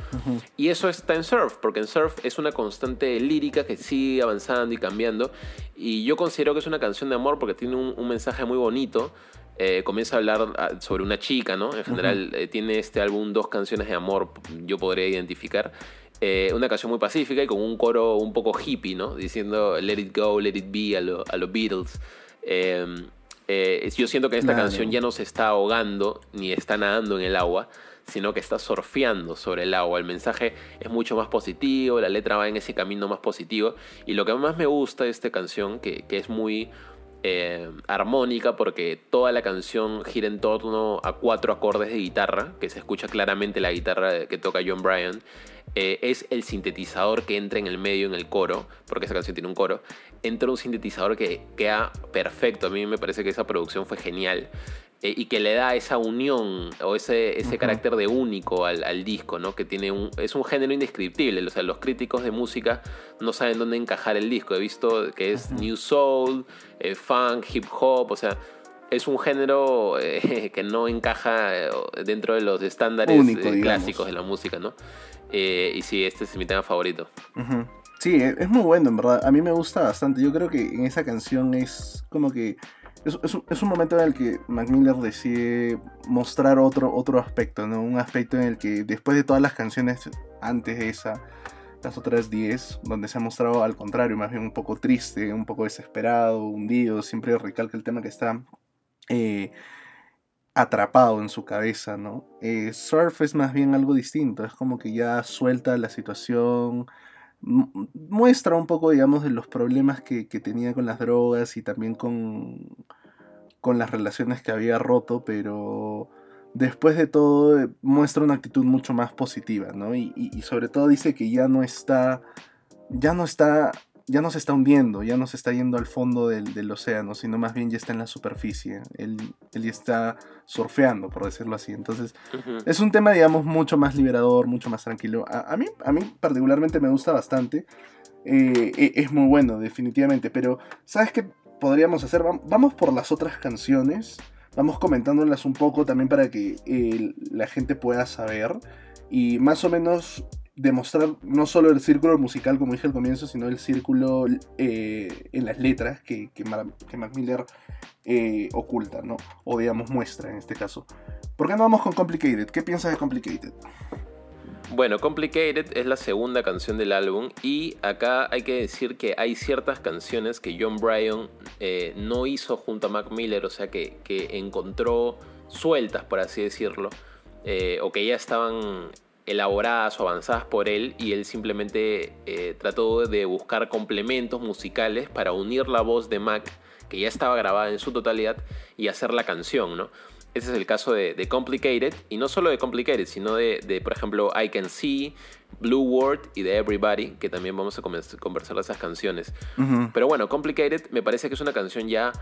[SPEAKER 4] Y eso está en Surf, porque en Surf es una constante lírica que sigue avanzando y cambiando, y yo considero que es una canción de amor porque tiene un, mensaje muy bonito. Eh, comienza a hablar ah, sobre una chica, ¿no? En general eh, tiene este álbum dos canciones de amor, yo podría identificar. Eh, una canción muy pacífica y con un coro un poco hippie, ¿no? Diciendo let it go, let it be a los Beatles. Em, eh, yo siento que esta canción ya no se está ahogando ni está nadando en el agua, sino que está surfeando sobre el agua. El mensaje es mucho más positivo, la letra va en ese camino más positivo. Y lo que más me gusta de esta canción, que, es muy eh, armónica, porque toda la canción gira en torno a cuatro acordes de guitarra, que se escucha claramente la guitarra que toca John Bryan. Eh, es el sintetizador que entra en el medio en el coro, porque esa canción tiene un coro, entra un sintetizador que queda perfecto, a mí me parece que esa producción fue genial. Eh, y que le da esa unión o ese, ese carácter de único al, disco, ¿no? Que tiene un, es un género indescriptible. O sea, los críticos de música no saben dónde encajar el disco. He visto que es New Soul, eh, funk, hip hop, o sea, es un género que no encaja dentro de los estándares clásicos de la música, ¿no? Eh, y sí, este es mi tema favorito.
[SPEAKER 3] Sí, e, es muy bueno, en verdad. A mí me gusta bastante. Yo creo que en esa canción es como que. Es, un momento en el que Mac Miller decide mostrar otro, otro aspecto, ¿no? Un aspecto en el que después de todas las canciones antes de esa, las otras 10, donde se ha mostrado al contrario, más bien un poco triste, un poco desesperado, hundido, siempre recalca el tema que está eh, atrapado en su cabeza, ¿no? Eh, surf es más bien algo distinto, es como que ya suelta la situación, muestra un poco, digamos, de los problemas que, tenía con las drogas y también con, con las relaciones que había roto, pero después de todo eh, muestra una actitud mucho más positiva, ¿no? Y, y sobre todo dice que ya no está, ya no está ya no se está hundiendo, ya no se está yendo al fondo del, océano, sino más bien ya está en la superficie. Él, ya está surfeando, por decirlo así. Entonces, es un tema, digamos, mucho más liberador, mucho más tranquilo. A, mí, a mí particularmente me gusta bastante. Eh, e, es muy bueno, definitivamente. Pero, ¿sabes qué podríamos hacer? Vamos por las otras canciones. Vamos comentándolas un poco también para que eh, la gente pueda saber. Y más o menos demostrar no solo el círculo musical, como dije al comienzo, sino el círculo eh, en las letras que, que, Mac Miller eh, oculta, ¿no? O digamos muestra en este caso. ¿Por qué no vamos con Complicated? ¿Qué piensas de Complicated?
[SPEAKER 4] Bueno, Complicated es la segunda canción del álbum y acá hay que decir que hay ciertas canciones que John Bryan eh, no hizo junto a Mac Miller, o sea que, encontró sueltas, por así decirlo, o que ya estaban elaboradas o avanzadas por él y él simplemente eh, trató de buscar complementos musicales para unir la voz de Mac, que ya estaba grabada en su totalidad, y hacer la canción, ¿no? Ese es el caso de, Complicated, y no solo de Complicated, sino de, por ejemplo, I Can See, Blue World y de Everybody, que también vamos a conversar de esas canciones. Pero bueno, Complicated me parece que es una canción ya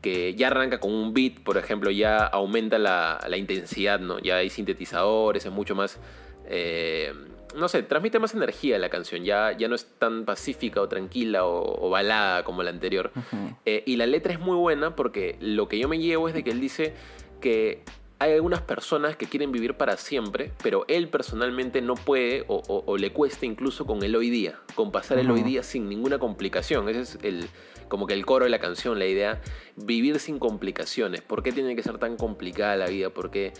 [SPEAKER 4] que ya arranca con un beat, por ejemplo, ya aumenta la, intensidad, ¿no? Ya hay sintetizadores, es mucho más... Eh, no sé, transmite más energía la canción, ya, ya no es tan pacífica o tranquila o, balada como la anterior. Eh, y la letra es muy buena porque lo que yo me llevo es de que él dice que hay algunas personas que quieren vivir para siempre, pero él personalmente no puede o, le cuesta incluso con el hoy día, con pasar el hoy día sin ninguna complicación. Ese es el, como que el coro de la canción, la idea, vivir sin complicaciones. ¿Por qué tiene que ser tan complicada la vida? ¿Por qué,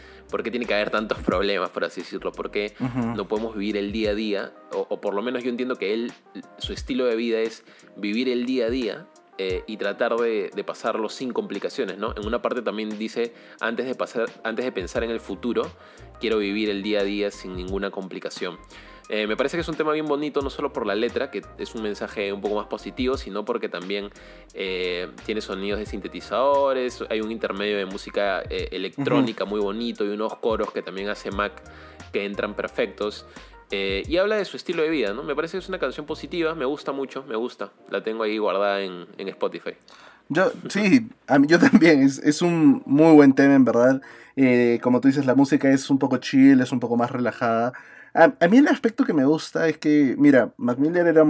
[SPEAKER 4] tiene que haber tantos problemas, por así decirlo? ¿Por qué no podemos vivir el día a día? O, o por lo menos yo entiendo que él, su estilo de vida es vivir el día a día eh, y tratar de, pasarlo sin complicaciones, ¿no? En una parte también dice, antes de, pasar, antes de pensar en el futuro, quiero vivir el día a día sin ninguna complicación. Eh, me parece que es un tema bien bonito, no solo por la letra, que es un mensaje un poco más positivo, sino porque también eh, tiene sonidos de sintetizadores, hay un intermedio de música electrónica muy bonito y unos coros que también hace Mac que entran perfectos. Eh, y habla de su estilo de vida, ¿no? Me parece que es una canción positiva, me gusta mucho, me gusta. La tengo ahí guardada en, Spotify.
[SPEAKER 3] Yo, sí, a mí, yo también. Es, un muy buen tema, en verdad. Eh, como tú dices, la música es un poco chill, es un poco más relajada. A, mí el aspecto que me gusta es que, mira, Mac Miller era,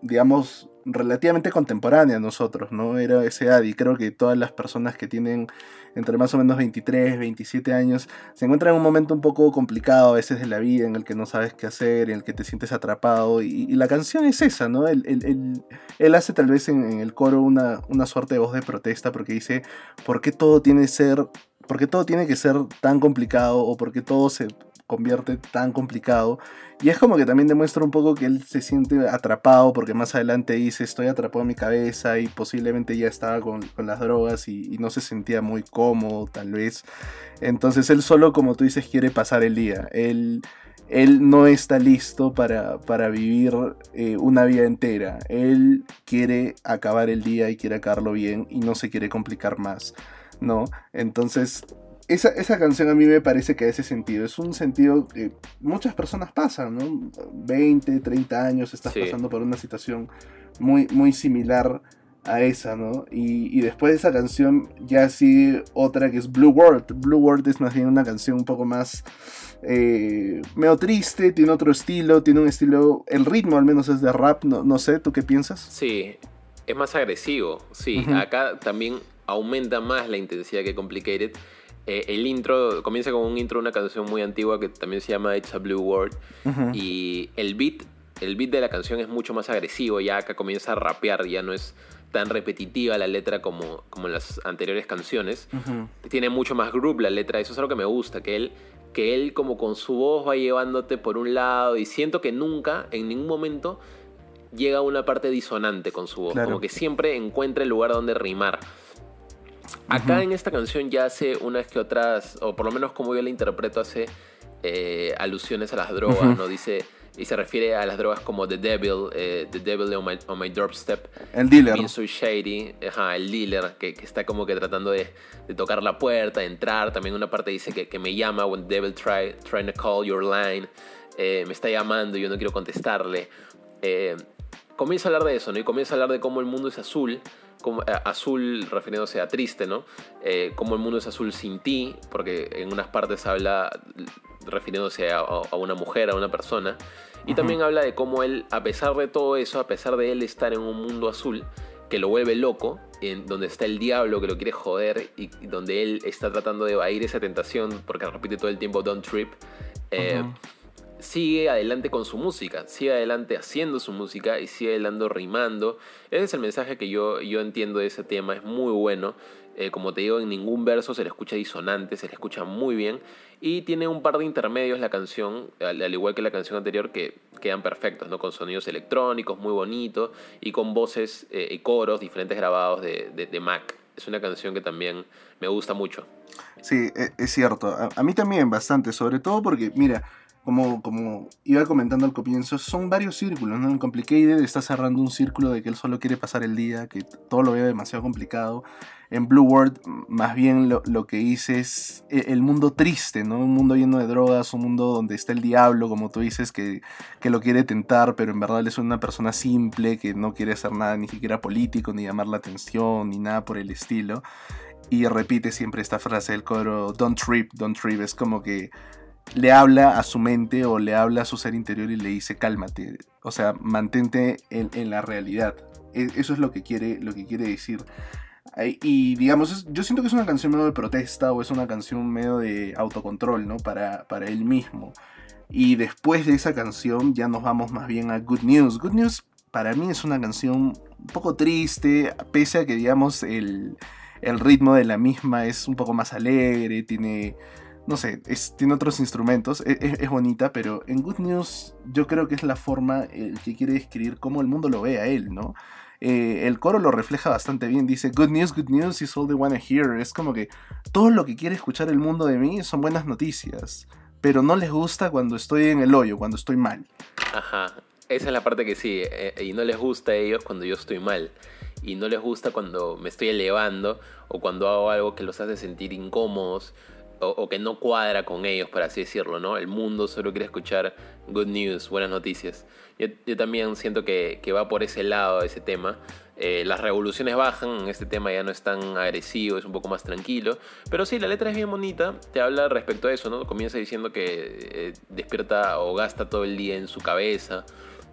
[SPEAKER 3] digamos, relativamente contemporánea a nosotros, ¿no? Era edad y creo que todas las personas que tienen entre más o menos 23, 27 años se encuentran en un momento un poco complicado a veces de la vida en el que no sabes qué hacer, en el que te sientes atrapado y, la canción es esa, ¿no? Él, hace tal vez en, el coro una, una suerte de voz de protesta porque dice, ¿por qué todo tiene que ser... ¿Por qué todo tiene que ser tan complicado o por qué todo se convierte tan complicado. Y es como que también demuestra un poco que él se siente atrapado porque más adelante dice estoy atrapado en mi cabeza y posiblemente ya estaba con, las drogas y, no se sentía muy cómodo tal vez. Entonces él solo como tú dices quiere pasar el día. Él, él no está listo para, para vivir eh, una vida entera. Él quiere acabar el día y quiere acabarlo bien y no se quiere complicar más. ¿no? Entonces esa, canción a mí me parece que ese sentido. Es un sentido que muchas personas pasan, ¿no? 20, 30 años estás pasando por una situación muy, muy similar a esa, ¿no? Y, después de esa canción ya sigue otra que es Blue World. Blue World es más bien una canción un poco más eh, medio triste, tiene otro estilo, tiene un estilo, el ritmo al menos es de rap, no, no sé, ¿tú qué piensas?
[SPEAKER 4] Sí, es más agresivo, sí, acá también aumenta más la intensidad que Complicated eh, el intro comienza con un intro de una canción muy antigua que también se llama It's a Blue World. Y el beat, el beat de la canción es mucho más agresivo. Ya acá comienza a rapear, ya no es tan repetitiva la letra como, como en las anteriores canciones. Tiene mucho más groove la letra. Eso es algo que me gusta, que él, que él como con su voz va llevándote por un lado. Y siento que nunca, en ningún momento, llega a una parte disonante con su voz. Como que siempre encuentra el lugar donde rimar. Acá en esta canción ya hace unas que otras, o por lo menos como yo la interpreto, hace eh, alusiones a las drogas, ¿no? Dice, y se refiere a las drogas como The Devil, eh, The Devil on my, on my, Doorstep.
[SPEAKER 3] El dealer.
[SPEAKER 4] Being So Shady, ajá, el dealer, que, está como que tratando de, tocar la puerta, de entrar. También una parte dice que, que me llama when the devil try, trying to call your line. Eh, me está llamando y yo no quiero contestarle. comienza a hablar de eso, ¿no? Y comienza a hablar de cómo el mundo es azul como, eh, azul refiriéndose a triste, ¿no? Eh, como el mundo es azul sin ti, porque en unas partes habla refiriéndose a, una mujer, a una persona. Y también habla de cómo él, a pesar de todo eso, a pesar de él estar en un mundo azul, que lo vuelve loco, en donde está el diablo que lo quiere joder y, donde él está tratando de evadir esa tentación, porque repite todo el tiempo Don't Trip. Eh, sigue adelante con su música, sigue adelante haciendo su música y sigue adelante rimando. Ese es el mensaje que yo, yo entiendo de ese tema, es muy bueno. Eh, como te digo, en ningún verso se le escucha disonante, se le escucha muy bien. Y tiene un par de intermedios la canción, al, igual que la canción anterior, que quedan perfectos, ¿no? Con sonidos electrónicos, muy bonitos, y con voces eh, y coros diferentes grabados de, de, Mac. Es una canción que también me gusta mucho.
[SPEAKER 3] Sí, e, es cierto. A, mí también bastante, sobre todo porque, mira, como, como iba comentando al comienzo, son varios círculos, ¿no? En Complicated está cerrando un círculo de que él solo quiere pasar el día, que todo lo ve demasiado complicado. En Blue World, más bien lo, lo, que dice es e, el mundo triste, ¿no? Un mundo lleno de drogas, un mundo donde está el diablo, como tú dices, que, que lo quiere tentar, pero en verdad él es una persona simple, que no quiere hacer nada ni siquiera político, ni llamar la atención, ni nada por el estilo. Y repite siempre esta frase del coro, don't trip, don't trip. Es como que le habla a su mente o le habla a su ser interior y le dice cálmate, o sea, mantente en, la realidad. E, eso es lo que quiere, lo que quiere decir. Y digamos, yo siento que es una canción medio de protesta o es una canción medio de autocontrol, ¿no? Para, para él mismo. Y después de esa canción ya nos vamos más bien a Good News. Good News para mí es una canción un poco triste, pese a que digamos el, el ritmo de la misma es un poco más alegre, tiene no sé, tiene otros instrumentos, e, e, es, bonita, pero en Good News yo creo que es la forma el que quiere describir cómo el mundo lo ve a él, ¿no? Eh, el coro lo refleja bastante bien, dice, Good News, Good News is all they wanna hear. Es como que todo lo que quiere escuchar el mundo de mí son buenas noticias, pero no les gusta cuando estoy en el hoyo, cuando estoy mal.
[SPEAKER 4] Ajá, esa es la parte que sí, eh, y no les gusta a ellos cuando yo estoy mal y no les gusta cuando me estoy elevando o cuando hago algo que los hace sentir incómodos o, que no cuadra con ellos, por así decirlo, ¿no? El mundo solo quiere escuchar good news, buenas noticias. Yo, también siento que, va por ese lado ese tema. Eh, las revoluciones bajan, en este tema ya no es tan agresivo, es un poco más tranquilo. Pero sí, la letra es bien bonita, te habla respecto a eso, ¿no? Comienza diciendo que eh, despierta o gasta todo el día en su cabeza.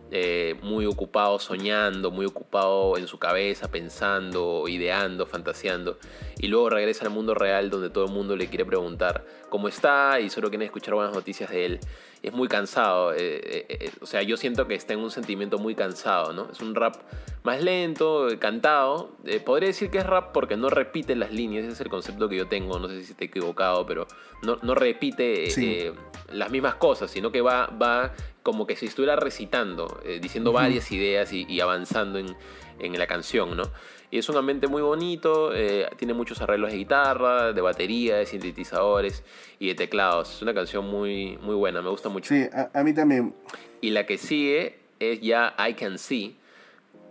[SPEAKER 4] Eh, muy ocupado soñando, muy ocupado en su cabeza, pensando, ideando, fantaseando. Y luego regresa al mundo real donde todo el mundo le quiere preguntar cómo está y solo quiere escuchar buenas noticias de él. Es muy cansado, eh, eh, o sea, yo siento que está en un sentimiento muy cansado, ¿no? Es un rap más lento, cantado. podría decir que es rap porque no repite las líneas, ese es el concepto que yo tengo, no sé si estoy equivocado, pero no, no repite las mismas cosas, sino que va, va como que si estuviera recitando, eh, diciendo varias ideas y, avanzando en, la canción, ¿no? Y es un ambiente muy bonito, eh, tiene muchos arreglos de guitarra, de batería, de sintetizadores y de teclados. Es una canción muy, muy buena, me gusta mucho.
[SPEAKER 3] Sí, a, mí también.
[SPEAKER 4] Y la que sigue es ya I Can See,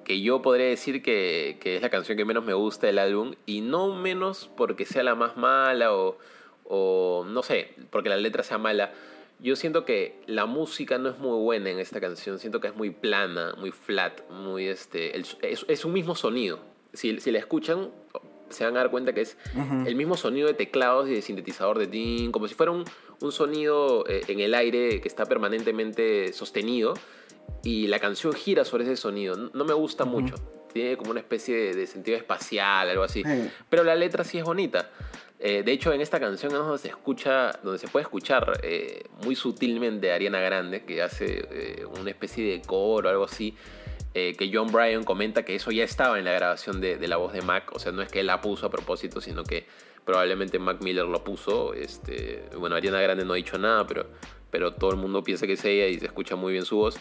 [SPEAKER 4] que yo podría decir que, que, es la canción que menos me gusta del álbum, y no menos porque sea la más mala o, o no sé, porque la letra sea mala, yo siento que la música no es muy buena en esta canción. Siento que es muy plana, muy flat, muy este. es, un mismo sonido. Si, si la escuchan, se van a dar cuenta que es el mismo sonido de teclados y de sintetizador de DIN, como si fuera un, un sonido eh, en el aire que está permanentemente sostenido y la canción gira sobre ese sonido. No me gusta mucho. Tiene como una especie de, sentido espacial, algo así. Pero la letra sí es bonita. Eh, de hecho, en esta canción donde se escucha, donde se puede escuchar eh, muy sutilmente Ariana Grande, que hace eh, una especie de coro o algo así, que John Bryan comenta que eso ya estaba en la grabación de, la voz de Mac, o sea, no es que él la puso a propósito, sino que probablemente Mac Miller lo puso. Este, bueno, Ariana Grande no ha dicho nada, pero, pero todo el mundo piensa que es ella y se escucha muy bien su voz.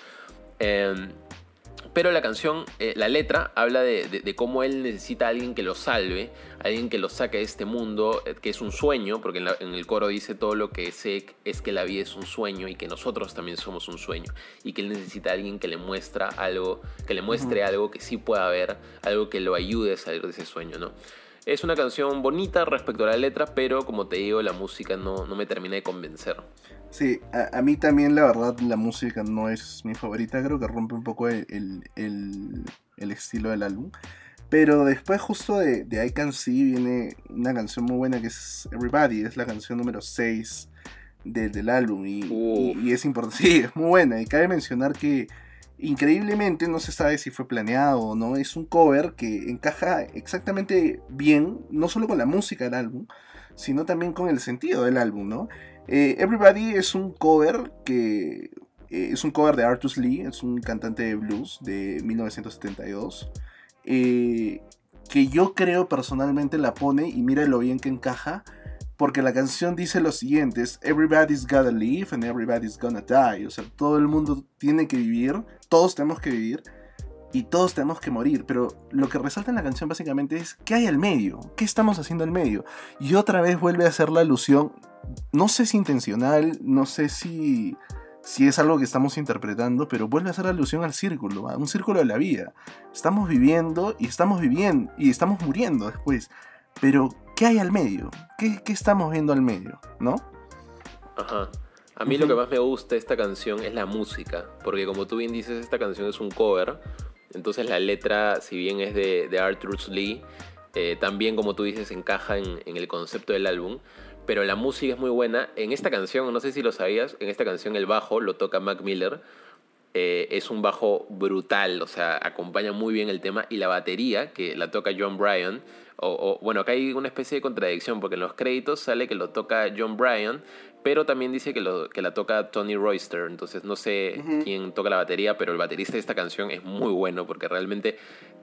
[SPEAKER 4] Pero la canción, eh, la letra, habla de, cómo él necesita a alguien que lo salve, alguien que lo saque de este mundo, eh, que es un sueño, porque en, el coro dice todo lo que sé es que la vida es un sueño y que nosotros también somos un sueño. Y que él necesita a alguien que le muestra algo, que le muestre algo que sí pueda ver, algo que lo ayude a salir de ese sueño, ¿no? Es una canción bonita respecto a la letra, pero como te digo, la música no, no me termina de convencer.
[SPEAKER 3] Sí, a, mí también la verdad la música no es mi favorita, creo que rompe un poco el, estilo del álbum. Pero después justo de, de, I Can See viene una canción muy buena que es Everybody, es la canción número 6 del álbum. Y, y, es importante, sí, es muy buena. Y cabe mencionar que Increíblemente, no se sabe si fue planeado o no, es un cover que encaja exactamente bien, no solo con la música del álbum, sino también con el sentido del álbum, ¿no? Eh, Everybody es un cover que eh, es un cover de Artus Lee, es un cantante de blues de 1972. Eh, que yo creo personalmente la pone y mira lo bien que encaja. Porque la canción dice lo siguiente, Everybody's gotta live and everybody's gonna die. O sea, todo el mundo tiene que vivir, todos tenemos que vivir y todos tenemos que morir. Pero lo que resalta en la canción básicamente es qué hay al medio, qué estamos haciendo al medio. Y otra vez vuelve a hacer la alusión, no sé si intencional, no sé si, si es algo que estamos interpretando, pero vuelve a hacer alusión al círculo, a un círculo de la vida. Estamos viviendo y estamos viviendo y estamos muriendo después. Pero, ¿qué hay al medio? ¿Qué, qué estamos viendo al medio? ¿No?
[SPEAKER 4] Ajá. A mí lo que más me gusta de esta canción es la música, porque como tú bien dices, esta canción es un cover, entonces la letra, si bien es de, de Arthur Lee, eh, también como tú dices encaja en, el concepto del álbum, pero la música es muy buena. En esta canción, no sé si lo sabías, en esta canción el bajo lo toca Mac Miller, eh, es un bajo brutal, o sea, acompaña muy bien el tema, y la batería, que la toca John Bryan, o, o, bueno, acá hay una especie de contradicción, porque en los créditos sale que lo toca John Bryan, pero también dice que, lo, que la toca Tony Royster, entonces no sé uh -huh. quién toca la batería, pero el baterista de esta canción es muy bueno, porque realmente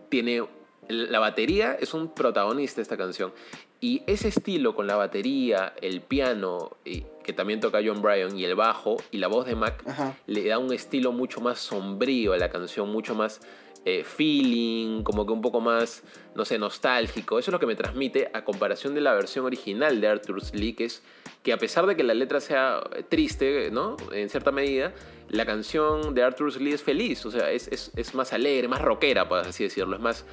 [SPEAKER 4] tiene... La batería es un protagonista de esta canción. Y ese estilo con la batería, el piano, y, que también toca John Bryan, y el bajo, y la voz de Mac, Ajá. le da un estilo mucho más sombrío a la canción, mucho más eh, feeling, como que un poco más, no sé, nostálgico. Eso es lo que me transmite a comparación de la versión original de Arthur Lee, que es que a pesar de que la letra sea triste, ¿no? En cierta medida, la canción de Arthur Lee es feliz, o sea, es, es, es más alegre, más rockera, por así decirlo, es más,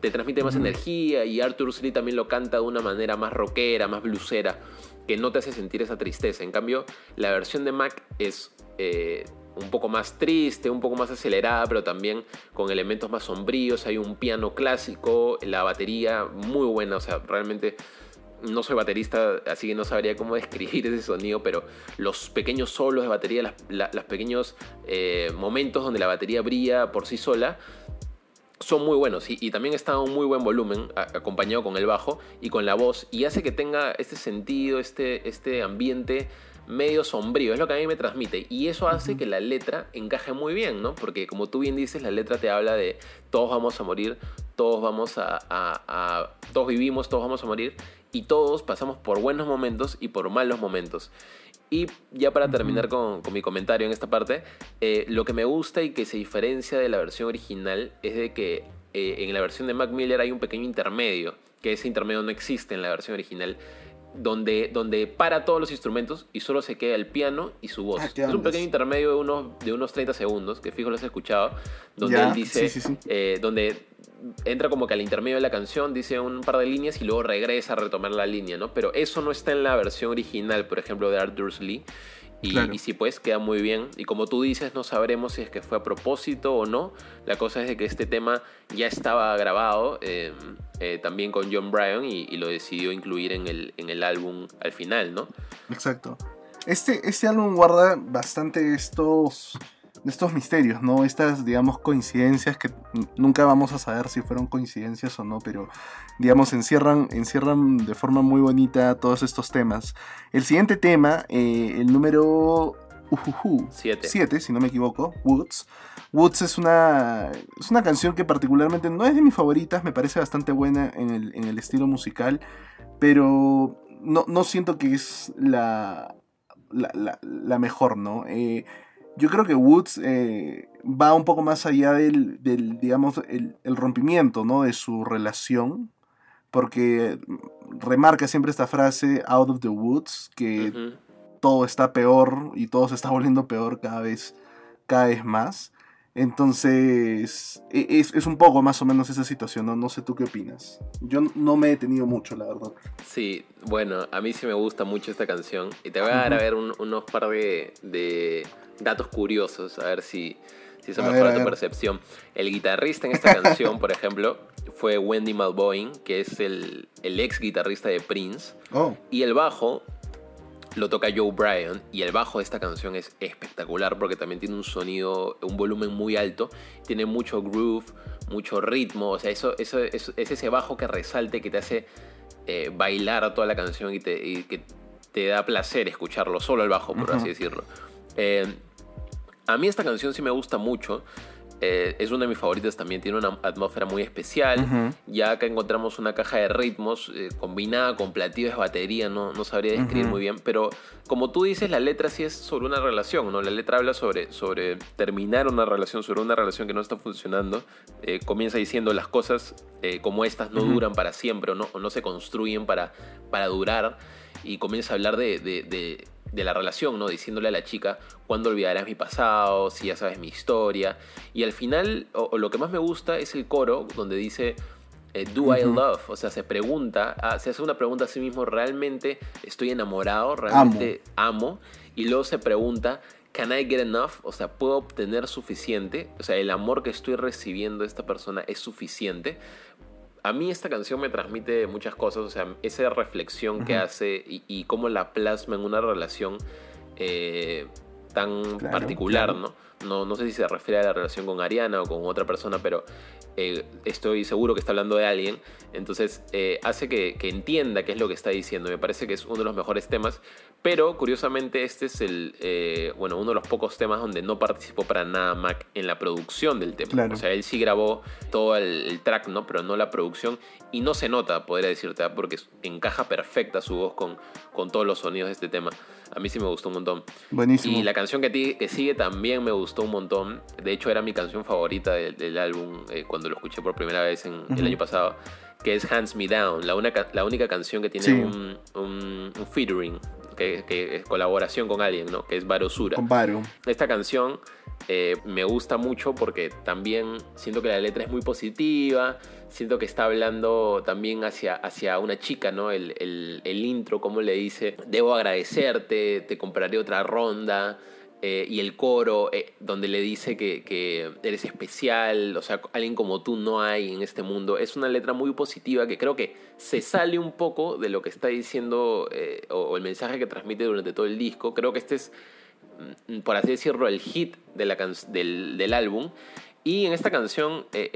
[SPEAKER 4] te transmite más energía y Arthur Lee también lo canta de una manera más rockera, más blusera, que no te hace sentir esa tristeza. En cambio, la versión de Mac es eh, un poco más triste, un poco más acelerada, pero también con elementos más sombríos. Hay un piano clásico, la batería muy buena, o sea, realmente no soy baterista, así que no sabría cómo describir ese sonido, pero los pequeños solos de batería, los la, pequeños eh, momentos donde la batería brilla por sí sola, son muy buenos. Y, y, también está a un muy buen volumen a, acompañado con el bajo y con la voz y hace que tenga este sentido, este, este ambiente medio sombrío, es lo que a mí me transmite. Y eso hace que la letra encaje muy bien, ¿no? Porque como tú bien dices, la letra te habla de todos vamos a morir, todos vamos a, a, a todos vivimos, todos vamos a morir y todos pasamos por buenos momentos y por malos momentos. Y ya para terminar con, con mi comentario en esta parte, eh, lo que me gusta y que se diferencia de la versión original es de que eh, en la versión de Mac Miller hay un pequeño intermedio, que ese intermedio no existe en la versión original, donde, donde para todos los instrumentos y solo se queda el piano y su voz. Ah, es un pequeño intermedio de unos, de unos 30 segundos, que fijo lo has escuchado, donde ya, él dice, sí, sí, sí. Eh, donde entra como que al intermedio de la canción, dice un par de líneas y luego regresa a retomar la línea, ¿no? Pero eso no está en la versión original, por ejemplo, de Arthur Lee. Y, claro. y sí, pues queda muy bien. Y como tú dices, no sabremos si es que fue a propósito o no. La cosa es de que este tema ya estaba grabado eh, eh, también con John Bryan y, y, lo decidió incluir en el, en el álbum al final, ¿no?
[SPEAKER 3] Exacto. Este, este álbum guarda bastante estos estos misterios, ¿no? Estas, digamos, coincidencias que nunca vamos a saber si fueron coincidencias o no, pero, digamos, encierran, encierran de forma muy bonita todos estos temas. El siguiente tema, eh, el número 7, si no me equivoco, Woods. Woods es una, es una canción que particularmente no es de mis favoritas, me parece bastante buena en el, en el estilo musical, pero no, no siento que es la, la, la, la mejor, ¿no? Eh, yo creo que Woods eh, va un poco más allá del, del digamos, el, el, rompimiento, ¿no? De su relación, porque remarca siempre esta frase, out of the woods, que uh -huh. todo está peor y todo se está volviendo peor cada vez, cada vez más. Entonces, e, es, es, un poco más o menos esa situación, ¿no? No sé tú qué opinas. Yo no me he detenido mucho, la verdad.
[SPEAKER 4] Sí, bueno, a mí sí me gusta mucho esta canción. Y te voy a dar a ver un, unos par de, de, datos curiosos, a ver si, si eso mejora tu percepción. El guitarrista en esta canción, por ejemplo, fue Wendy Malboyne, que es el, el ex guitarrista de Prince.
[SPEAKER 3] Oh.
[SPEAKER 4] Y el bajo lo toca Joe Bryan y el bajo de esta canción es espectacular porque también tiene un sonido, un volumen muy alto, tiene mucho groove, mucho ritmo, o sea, eso, eso, eso es ese bajo que resalte, que te hace eh, bailar toda la canción y, te, y, que te da placer escucharlo, solo el bajo, por uh -huh. así decirlo. Eh, a mí esta canción sí me gusta mucho. Eh, es una de mis favoritas también, tiene una atmósfera muy especial. Ya acá encontramos una caja de ritmos eh, combinada con platillos de batería, no, no sabría describir muy bien, pero como tú dices, la letra sí es sobre una relación, ¿no? La letra habla sobre, sobre terminar una relación, sobre una relación que no está funcionando. Eh, comienza diciendo las cosas como estas no duran para siempre o no, no se construyen para, para durar. Y comienza a hablar de de la relación, ¿no? Diciéndole a la chica cuándo olvidarás mi pasado, si ya sabes mi historia. Y al final, o, lo que más me gusta es el coro donde dice, eh, ¿Do I love? O sea, se pregunta, ah, se hace una pregunta a sí mismo, ¿realmente estoy enamorado? ¿Realmente amo? Y luego se pregunta, ¿Can I get enough? O sea, ¿puedo obtener suficiente? O sea, ¿el amor que estoy recibiendo de esta persona es suficiente? A mí esta canción me transmite muchas cosas, o sea, esa reflexión que hace y, cómo la plasma en una relación eh, tan particular, ¿no? ¿no? No sé si se refiere a la relación con Ariana o con otra persona, pero eh, estoy seguro que está hablando de alguien. Entonces eh, hace que, entienda qué es lo que está diciendo. Me parece que es uno de los mejores temas. Pero curiosamente este es el, eh, bueno, uno de los pocos temas donde no participó para nada Mac en la producción del tema. O sea, él sí grabó todo el, track, ¿no? Pero no la producción. Y no se nota, podría decirte, ¿ah? porque encaja perfecta su voz con, con todos los sonidos de este tema. A mí sí me gustó un montón.
[SPEAKER 3] Buenísimo.
[SPEAKER 4] Y la canción que, que sigue también me gustó un montón. De hecho, era mi canción favorita del, álbum eh, cuando lo escuché por primera vez en, el año pasado. Que es Hands Me Down, la, la única canción que tiene un, un, featuring, que, es colaboración con alguien, ¿no? Que es Barosura.
[SPEAKER 3] Con Baro.
[SPEAKER 4] Esta canción eh, me gusta mucho porque también siento que la letra es muy positiva siento que está hablando también hacia, hacia una chica, ¿no? El, el, intro, como le dice, debo agradecerte, te compraré otra ronda. Eh, y el coro, eh, donde le dice que, que, eres especial, o sea, alguien como tú no hay en este mundo. Es una letra muy positiva que creo que se sale un poco de lo que está diciendo eh, o, el mensaje que transmite durante todo el disco. Creo que este es, mm, por así decirlo, el hit de la del, del álbum. Y en esta canción eh,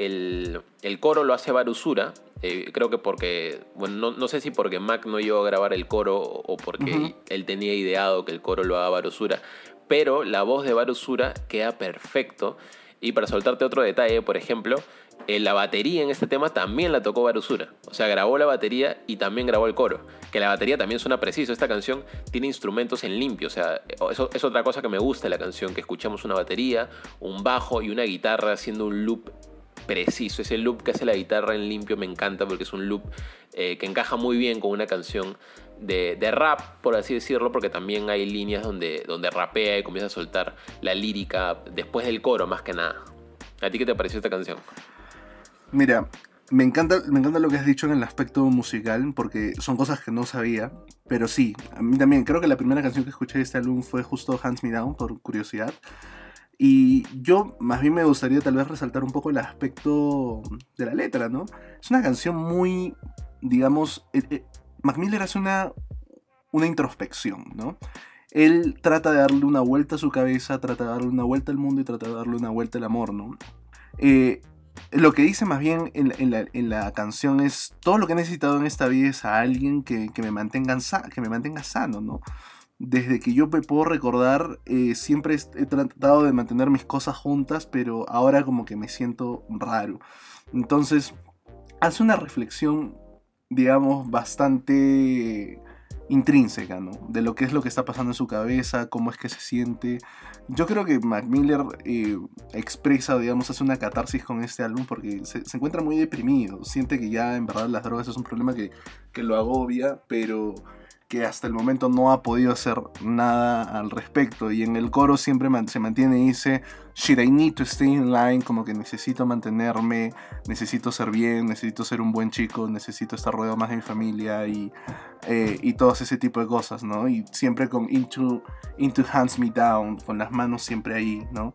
[SPEAKER 4] el, coro lo hace Barusura. Creo que porque, bueno, no, sé si porque Mac no iba a grabar el coro o porque él tenía ideado que el coro lo haga Barusura. Pero la voz de Barusura queda perfecto. Y para soltarte otro detalle, por ejemplo, eh, la batería en este tema también la tocó Barusura. O sea, grabó la batería y también grabó el coro. Que la batería también suena preciso. Esta canción tiene instrumentos en limpio. O sea, eso es otra cosa que me gusta de la canción, que escuchamos una batería, un bajo y una guitarra haciendo un loop preciso. Ese loop que hace la guitarra en limpio me encanta porque es un loop eh, que encaja muy bien con una canción de, rap, por así decirlo, porque también hay líneas donde, donde rapea y comienza a soltar la lírica después del coro, más que nada. ¿A ti qué te pareció esta canción?
[SPEAKER 3] Mira, me encanta, me encanta lo que has dicho en el aspecto musical, porque son cosas que no sabía. Pero sí, a mí también. Creo que la primera canción que escuché de este álbum fue justo Hands Me Down, por curiosidad. Y yo más bien me gustaría tal vez resaltar un poco el aspecto de la letra, ¿no? Es una canción muy, digamos, eh, eh, Mac Miller hace una, una introspección, ¿no? Él trata de darle una vuelta a su cabeza, trata de darle una vuelta al mundo y trata de darle una vuelta al amor, ¿no? Eh, lo que dice más bien en, la, canción es, todo lo que he necesitado en esta vida es a alguien que, me, mantenga que me mantenga sano, ¿no? Desde que yo me puedo recordar, eh, siempre he tratado de mantener mis cosas juntas, pero ahora como que me siento raro. Entonces, hace una reflexión, digamos, bastante intrínseca, ¿no? De lo que es lo que está pasando en su cabeza, cómo es que se siente. Yo creo que Mac Miller eh, expresa, digamos, hace una catarsis con este álbum porque se, encuentra muy deprimido. Siente que ya en verdad las drogas es un problema que, que lo agobia, pero que hasta el momento no ha podido hacer nada al respecto. Y en el coro siempre se mantiene y dice, Should I need to stay in line? Como que necesito mantenerme, necesito ser bien, necesito ser un buen chico, necesito estar rodeado más de mi familia y, eh, y todo ese tipo de cosas, ¿no? Y siempre con into, into Hands Me Down, con las manos siempre ahí, ¿no?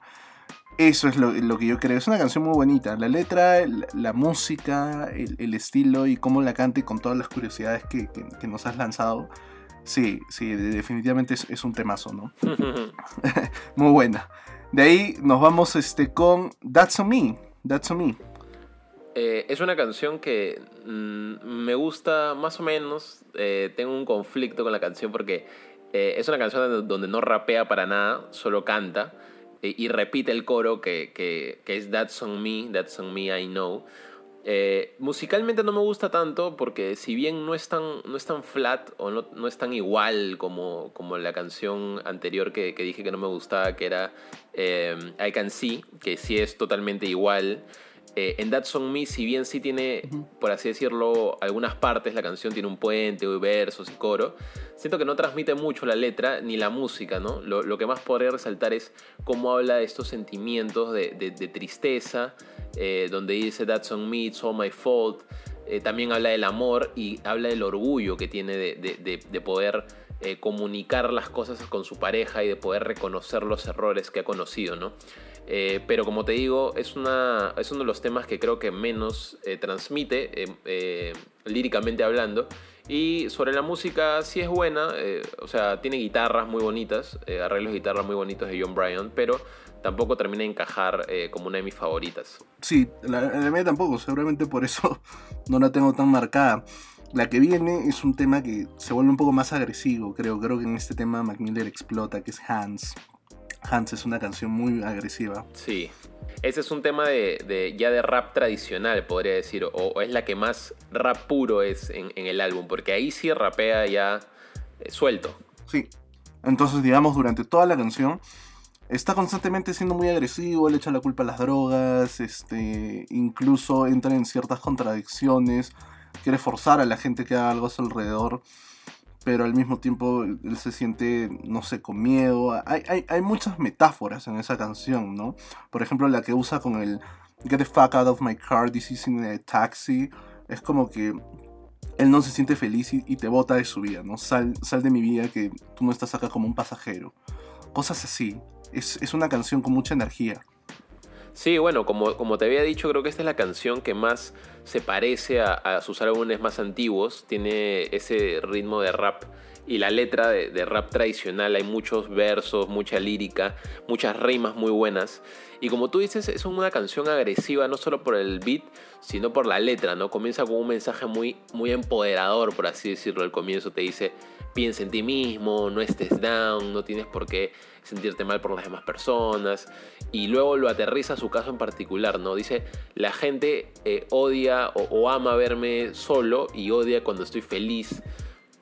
[SPEAKER 3] Eso es lo, que yo creo. Es una canción muy bonita. La letra, la, música, el, estilo y cómo la cante con todas las curiosidades que, nos has lanzado. Sí, sí, definitivamente es, un temazo, ¿no? muy buena. De ahí nos vamos este, con That's on Me. That's on Me.
[SPEAKER 4] Eh, es una canción que mm, me gusta más o menos. Eh, tengo un conflicto con la canción porque eh, es una canción donde no rapea para nada, solo canta y, repite el coro que, que, que, es That's on Me, That's on Me, I Know. Eh, musicalmente no me gusta tanto porque si bien no es tan, no es tan flat o no, no es tan igual como, como la canción anterior que, que dije que no me gustaba, que era eh, I Can See, que sí es totalmente igual. Eh, en That Song Me, si bien sí tiene, por así decirlo, algunas partes, la canción tiene un puente, versos y coro, siento que no transmite mucho la letra ni la música, ¿no? Lo, lo que más podría resaltar es cómo habla de estos sentimientos de, de, de tristeza, eh, donde dice That's on me, it's all my fault. Eh, también habla del amor y habla del orgullo que tiene de, de poder eh, comunicar las cosas con su pareja y de poder reconocer los errores que ha conocido, ¿no? Eh, pero como te digo, es, una, es uno de los temas que creo que menos eh, transmite, eh, líricamente hablando. Y sobre la música sí es buena, o sea, tiene guitarras muy bonitas, arreglos de guitarra muy bonitos de John Bryan, pero tampoco termina de encajar como una de mis favoritas.
[SPEAKER 3] Sí, la, la mía tampoco, seguramente por eso no la tengo tan marcada. La que viene es un tema que se vuelve un poco más agresivo, creo. Creo que en este tema Mac Miller explota, que es Hans. Hans es una canción muy agresiva.
[SPEAKER 4] Sí. Ese es un tema de, ya de rap tradicional, podría decir, o, es la que más rap puro es en, el álbum, porque ahí sí rapea ya eh, suelto.
[SPEAKER 3] Sí. Entonces, digamos, durante toda la canción está constantemente siendo muy agresivo, le echa la culpa a las drogas, este, incluso entra en ciertas contradicciones, quiere forzar a la gente que haga algo a su alrededor pero al mismo tiempo él se siente, no sé, con miedo. Hay, hay, hay, muchas metáforas en esa canción, ¿no? Por ejemplo, la que usa con el Get the fuck out of my car, this is in a taxi. Es como que él no se siente feliz y, te bota de su vida, ¿no? Sal, sal de mi vida que tú no estás acá como un pasajero. Cosas así. Es, es una canción con mucha energía.
[SPEAKER 4] Sí, bueno, como, como te había dicho, creo que esta es la canción que más se parece a, sus álbumes más antiguos. Tiene ese ritmo de rap y la letra de, rap tradicional. Hay muchos versos, mucha lírica, muchas rimas muy buenas. Y como tú dices, es una canción agresiva no solo por el beat, sino por la letra, ¿no? Comienza con un mensaje muy, muy empoderador, por así decirlo. Al comienzo te dice, piensa en ti mismo, no estés down, no tienes por qué sentirte mal por las demás personas. Y luego lo aterriza a su caso en particular, ¿no? Dice, la gente eh, odia o, ama verme solo y odia cuando estoy feliz.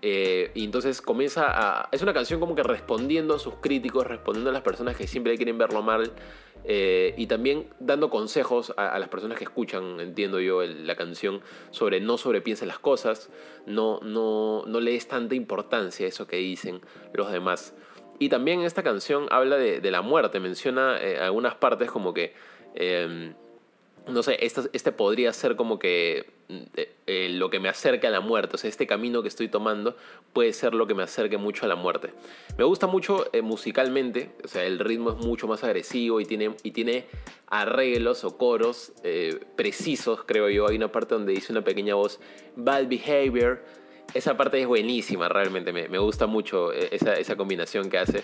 [SPEAKER 4] Eh, y entonces comienza a... Es una canción como que respondiendo a sus críticos, respondiendo a las personas que siempre quieren verlo mal. Eh, y también dando consejos a, las personas que escuchan, entiendo yo, la canción, sobre no sobrepiensen las cosas, no, no, no le des tanta importancia a eso que dicen los demás. Y también esta canción habla de, la muerte, menciona eh, algunas partes como que, em, no sé, este, podría ser como que eh, eh, lo que me acerque a la muerte, o sea, este camino que estoy tomando puede ser lo que me acerque mucho a la muerte. Me gusta mucho musicalmente, o sea, el ritmo es mucho más agresivo y tiene, y tiene arreglos o coros precisos, creo yo. Hay una parte donde dice una pequeña voz, bad behavior esa parte es buenísima, realmente. Me, me gusta mucho eh, esa, esa, combinación que hace.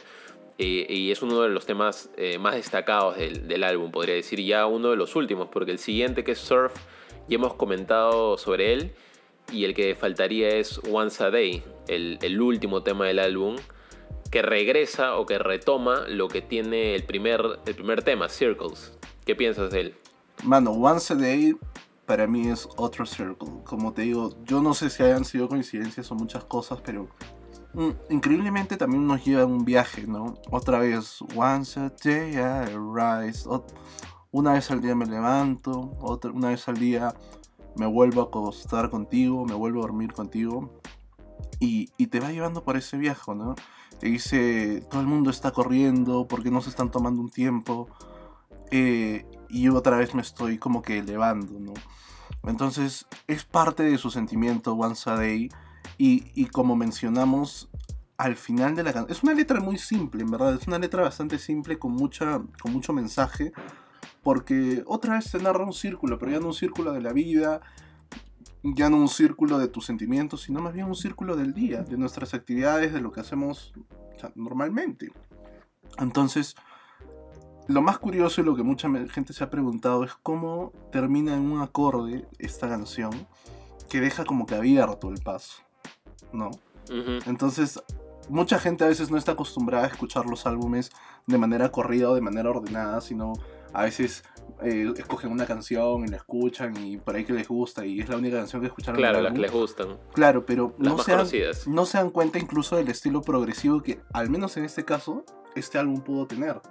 [SPEAKER 4] Y es uno de los temas eh, más destacados del, del, álbum, podría decir. Ya uno de los últimos, porque el siguiente, que es Surf, ya hemos comentado sobre él. Y el que faltaría es Once a Day, el, último tema del álbum, que regresa o que retoma lo que tiene el primer, el primer tema, Circles. ¿Qué piensas de él?
[SPEAKER 3] Mano, Once a Day para mí es otro circle. Como te digo, yo no sé si hayan sido coincidencias o muchas cosas, pero increíblemente también nos lleva a un viaje, ¿no? Otra vez, once a day I rise. una vez al día me levanto, otra, una vez al día me vuelvo a acostar contigo, me vuelvo a dormir contigo. Y, te va llevando por ese viaje, ¿no? Te dice, todo el mundo está corriendo, porque no se están tomando un tiempo? Eh, y otra vez me estoy como que elevando, ¿no? Entonces es parte de su sentimiento Once a Day y, como mencionamos al final de la canción, es una letra muy simple, en verdad, es una letra bastante simple con, mucha, con mucho mensaje, porque otra vez se narra un círculo, pero ya no un círculo de la vida, ya no un círculo de tus sentimientos, sino más bien un círculo del día, de nuestras actividades, de lo que hacemos normalmente. Entonces, lo más curioso y lo que mucha gente se ha preguntado es cómo termina en un acorde esta canción que deja como que abierto el paso, ¿no? Entonces, mucha gente a veces no está acostumbrada a escuchar los álbumes de manera corrida o de manera ordenada, sino a veces eh, escogen una canción y la escuchan y por ahí que les gusta y es la única canción que escucharon.
[SPEAKER 4] Claro, las que les gustan.
[SPEAKER 3] Claro, pero
[SPEAKER 4] Las
[SPEAKER 3] no se, dan, no se dan cuenta incluso del estilo progresivo que, al menos en este caso, este álbum pudo tener.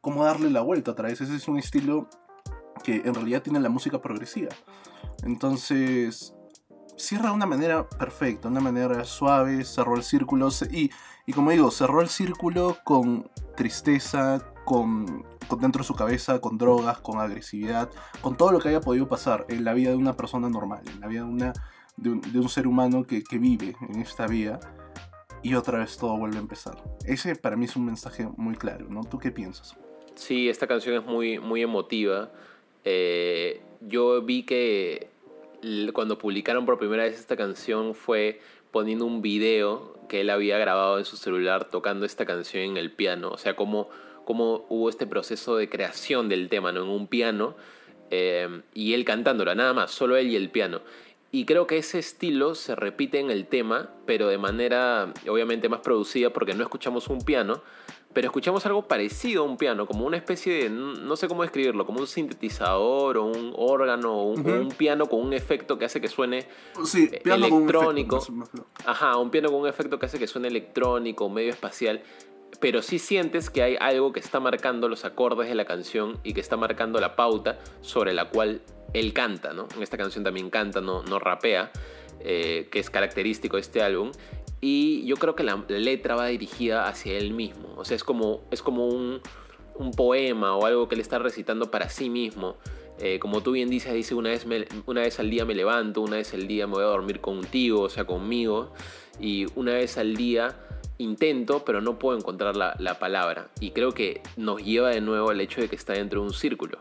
[SPEAKER 3] Cómo darle la vuelta otra vez. Ese es un estilo que en realidad tiene la música progresiva. Entonces, cierra de una manera perfecta, una manera suave, cerró el círculo. Y, y como digo, cerró el círculo con tristeza, con, dentro de su cabeza, con drogas, con agresividad, con todo lo que haya podido pasar en la vida de una persona normal, en la vida de, una, de, un, ser humano que, que vive en esta vida. Y otra vez todo vuelve a empezar. Ese para mí es un mensaje muy claro, ¿no? ¿Tú qué piensas?
[SPEAKER 4] Sí, esta canción es muy, muy emotiva. Eh, yo vi que cuando publicaron por primera vez esta canción fue poniendo un video que él había grabado en su celular tocando esta canción en el piano. O sea, cómo, cómo hubo este proceso de creación del tema ¿no? en un piano eh, y él cantándola, nada más, solo él y el piano. Y creo que ese estilo se repite en el tema, pero de manera obviamente más producida porque no escuchamos un piano, pero escuchamos algo parecido a un piano, como una especie de, no sé cómo describirlo, como un sintetizador o un órgano o un, piano con un efecto que hace que suene,
[SPEAKER 3] Sí,
[SPEAKER 4] Eh,
[SPEAKER 3] piano con un efecto,
[SPEAKER 4] electrónico. ajá, un piano con un efecto que hace que suene electrónico, medio espacial, pero sí sientes que hay algo que está marcando los acordes de la canción y que está marcando la pauta sobre la cual él canta, ¿no? En esta canción también canta, no, no rapea, eh, que es característico de este álbum. Y yo creo que la, letra va dirigida hacia él mismo. O sea, es como, es como un, un poema o algo que él está recitando para sí mismo. Eh, como tú bien dices, dice una vez, una vez al día me levanto, una vez al día me voy a dormir contigo, o sea, conmigo. Y una vez al día intento, pero no puedo encontrar la, la palabra. Y creo que nos lleva de nuevo al hecho de que está dentro de un círculo.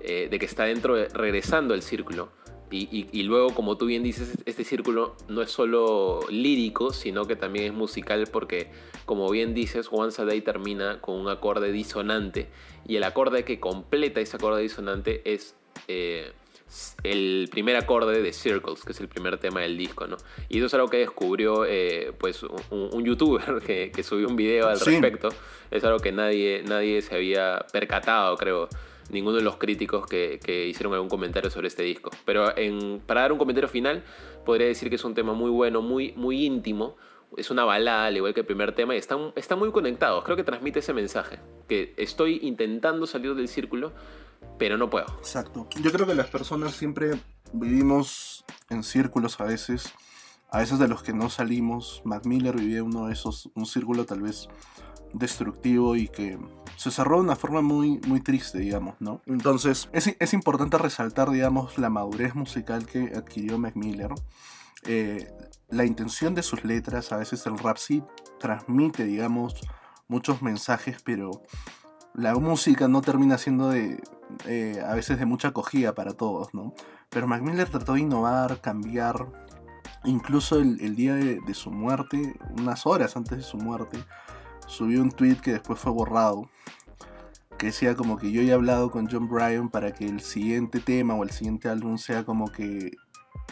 [SPEAKER 4] Eh, de que está dentro, de- regresando al círculo. Y, y- y luego, como tú bien dices, este círculo no es solo lírico, sino que también es musical porque, como bien dices, Once a Day termina con un acorde disonante y el acorde que completa ese acorde disonante es eh, el primer acorde de Circles, que es el primer tema del disco, ¿no? Y eso es algo que descubrió eh, pues un, un youtuber que, que subió un video al
[SPEAKER 3] Sí.
[SPEAKER 4] respecto. Es algo que nadie, nadie se había percatado, creo ninguno de los críticos que, que hicieron algún comentario sobre este disco. Pero en- para dar un comentario final, podría decir que es un tema muy bueno, muy, muy íntimo. Es una balada, al igual que el primer tema, y están, están muy conectados. Creo que transmite ese mensaje. Que estoy intentando salir del círculo, pero no puedo.
[SPEAKER 3] Exacto. Yo creo que las personas siempre vivimos en círculos a veces, a veces de los que no salimos. Mac Miller vivía uno de esos, un círculo tal vez destructivo y que se cerró de una forma muy, muy triste, digamos, ¿no? Entonces, es, es importante resaltar, digamos, la madurez musical que adquirió Mac. Eh, la intención de sus letras, a veces el rap sí transmite, digamos, muchos mensajes, pero la música no termina siendo de, eh, a veces de mucha acogida para todos, ¿no? Pero Mac trató de innovar, cambiar, incluso el, día de su muerte, unas horas antes de su muerte, subió un tweet que después fue borrado, que decía como que yo he hablado con John Bryan para que el siguiente tema o el siguiente álbum sea como que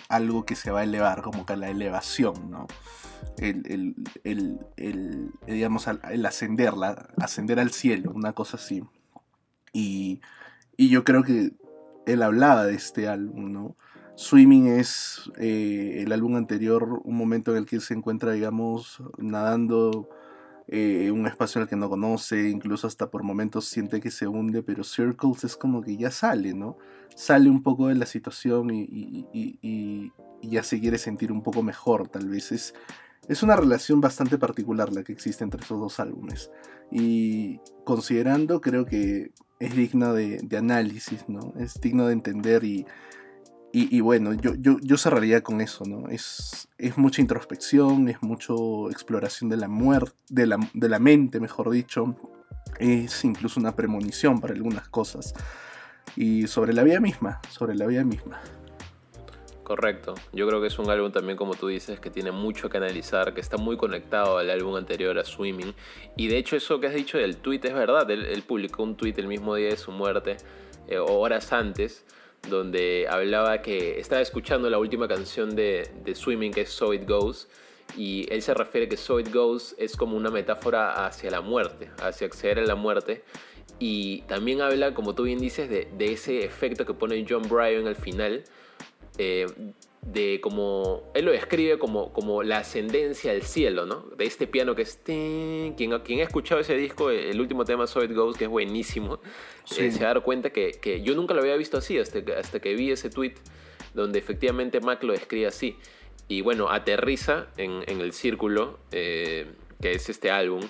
[SPEAKER 3] algo que se va a elevar, como que la elevación, ¿no? El, el, el, el, digamos, al- el ascender, la- ascender al cielo, una cosa así. Y, y yo creo que él hablaba de este álbum, ¿no? Swimming es eh, el álbum anterior, un momento en el que se encuentra, digamos, nadando eh, un espacio el que no conoce, incluso hasta por momentos siente que se hunde, pero Circles es como que ya sale, ¿no? Sale un poco de la situación y, ya se quiere sentir un poco mejor, tal vez. Es, es una relación bastante particular la que existe entre esos dos álbumes. Y considerando, creo que es digno de, de análisis, ¿no? Es digno de entender y, y, bueno, yo, yo, yo cerraría con eso, ¿no? Es, es mucha introspección, es mucho exploración de la muerte, de la, de la mente, mejor dicho. Es incluso una premonición para algunas cosas. Y sobre la vida misma, sobre la vida misma.
[SPEAKER 4] Correcto. Yo creo que es un álbum también, como tú dices, que tiene mucho que analizar, que está muy conectado al álbum anterior, a Swimming. Y de hecho eso que has dicho del tweet es verdad. Él, publicó un tweet el mismo día de su muerte, eh, horas antes, donde hablaba que estaba escuchando la última canción de, de Swimming, que es So It Goes, y él se refiere que So It Goes es como una metáfora hacia la muerte, hacia acceder a la muerte. Y también habla, como tú bien dices, de, ese efecto que pone John Bryan al final, eh, de como, él lo describe como, como la ascendencia al cielo, ¿no? De este piano que es... Quien, quien ha escuchado ese disco, el último tema, So It Goes, que es buenísimo, eh, se ha dado cuenta que, que, yo nunca lo había visto así, hasta que, hasta que vi ese tweet donde efectivamente Mac lo describe así. Y bueno, aterriza en, el círculo, eh, que es este álbum.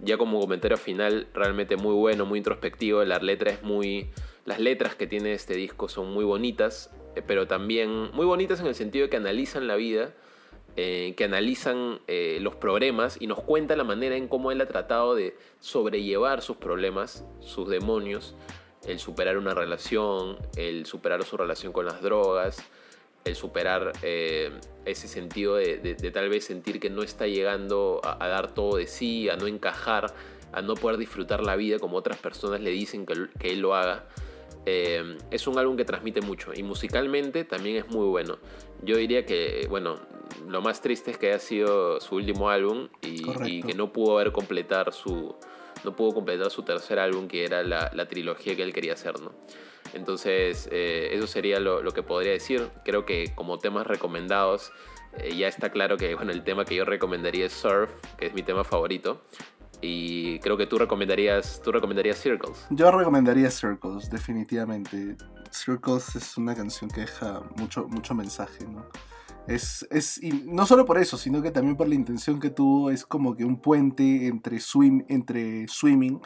[SPEAKER 4] Ya como comentario final, realmente muy bueno, muy introspectivo. La letra es muy. Las letras que tiene este disco son muy bonitas, pero también muy bonitas en el sentido de que analizan la vida, eh, que analizan los problemas y nos cuenta la manera en cómo él ha tratado de sobrellevar sus problemas, sus demonios, el superar una relación, el superar su relación con las drogas, el superar eh, ese sentido de, tal vez sentir que no está llegando a, dar todo de sí, a no encajar, a no poder disfrutar la vida como otras personas le dicen que él lo haga. Eh, es un álbum que transmite mucho y musicalmente también es muy bueno. Yo diría que, bueno, lo más triste es que haya sido su último álbum y, que no pudo haber completar su, no pudo completar su tercer álbum que era la, la trilogía que él quería hacer, ¿no? Entonces, eh, eso sería lo, que podría decir. Creo que como temas recomendados, eh, ya está claro que bueno, el tema que yo recomendaría es Surf, que es mi tema favorito. Y creo que tú recomendarías, tú recomendarías Circles.
[SPEAKER 3] Yo recomendaría Circles, definitivamente. Circles es una canción que deja mucho, mucho mensaje, ¿no? Es, es, y no solo por eso, sino que también por la intención que tuvo, es como que un puente entre, swim, entre Swimming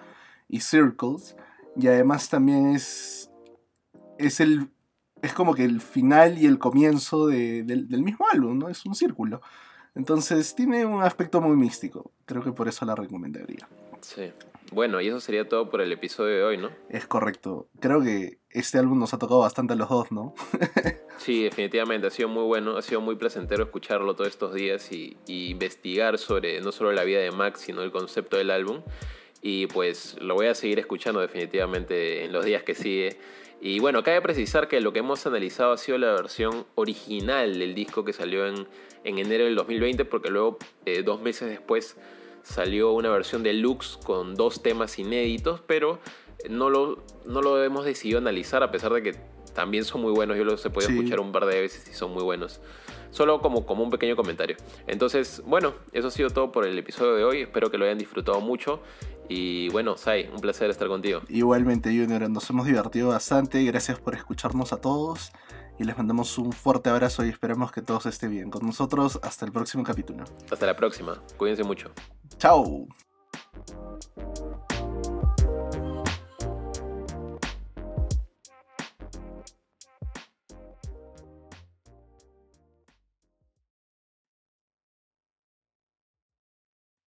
[SPEAKER 3] y Circles. Y además también es, es el es como que el final y el comienzo del, mismo álbum, ¿no? Es un círculo. Entonces tiene un aspecto muy místico. Creo que por eso la recomendaría.
[SPEAKER 4] Sí. Bueno, y eso sería todo por el episodio de hoy, ¿no?
[SPEAKER 3] Es correcto. Creo que este álbum nos ha tocado bastante a los dos, ¿no?
[SPEAKER 4] sí, definitivamente. Ha sido muy bueno, ha sido muy placentero escucharlo todos estos días y, y investigar sobre no solo la vida de Max, sino el concepto del álbum. Y pues lo voy a seguir escuchando definitivamente en los días que sigue. Y bueno, cabe precisar que lo que hemos analizado ha sido la versión original del disco que salió en, enero del 2020, porque luego, eh, dos meses después, salió una versión deluxe con dos temas inéditos, pero no lo, no lo hemos decidido analizar, a pesar de que también son muy buenos. Yo los he podido escuchar un par de veces y son muy buenos. Solo como, como un pequeño comentario. Entonces, bueno, eso ha sido todo por el episodio de hoy. Espero que lo hayan disfrutado mucho. Y bueno, Sai, un placer estar contigo.
[SPEAKER 3] Igualmente, Junior, nos hemos divertido bastante. Gracias por escucharnos a todos. Y les mandamos un fuerte abrazo y esperemos que todos estén bien con nosotros. Hasta el próximo capítulo.
[SPEAKER 4] Hasta la próxima. Cuídense mucho.
[SPEAKER 3] Chao.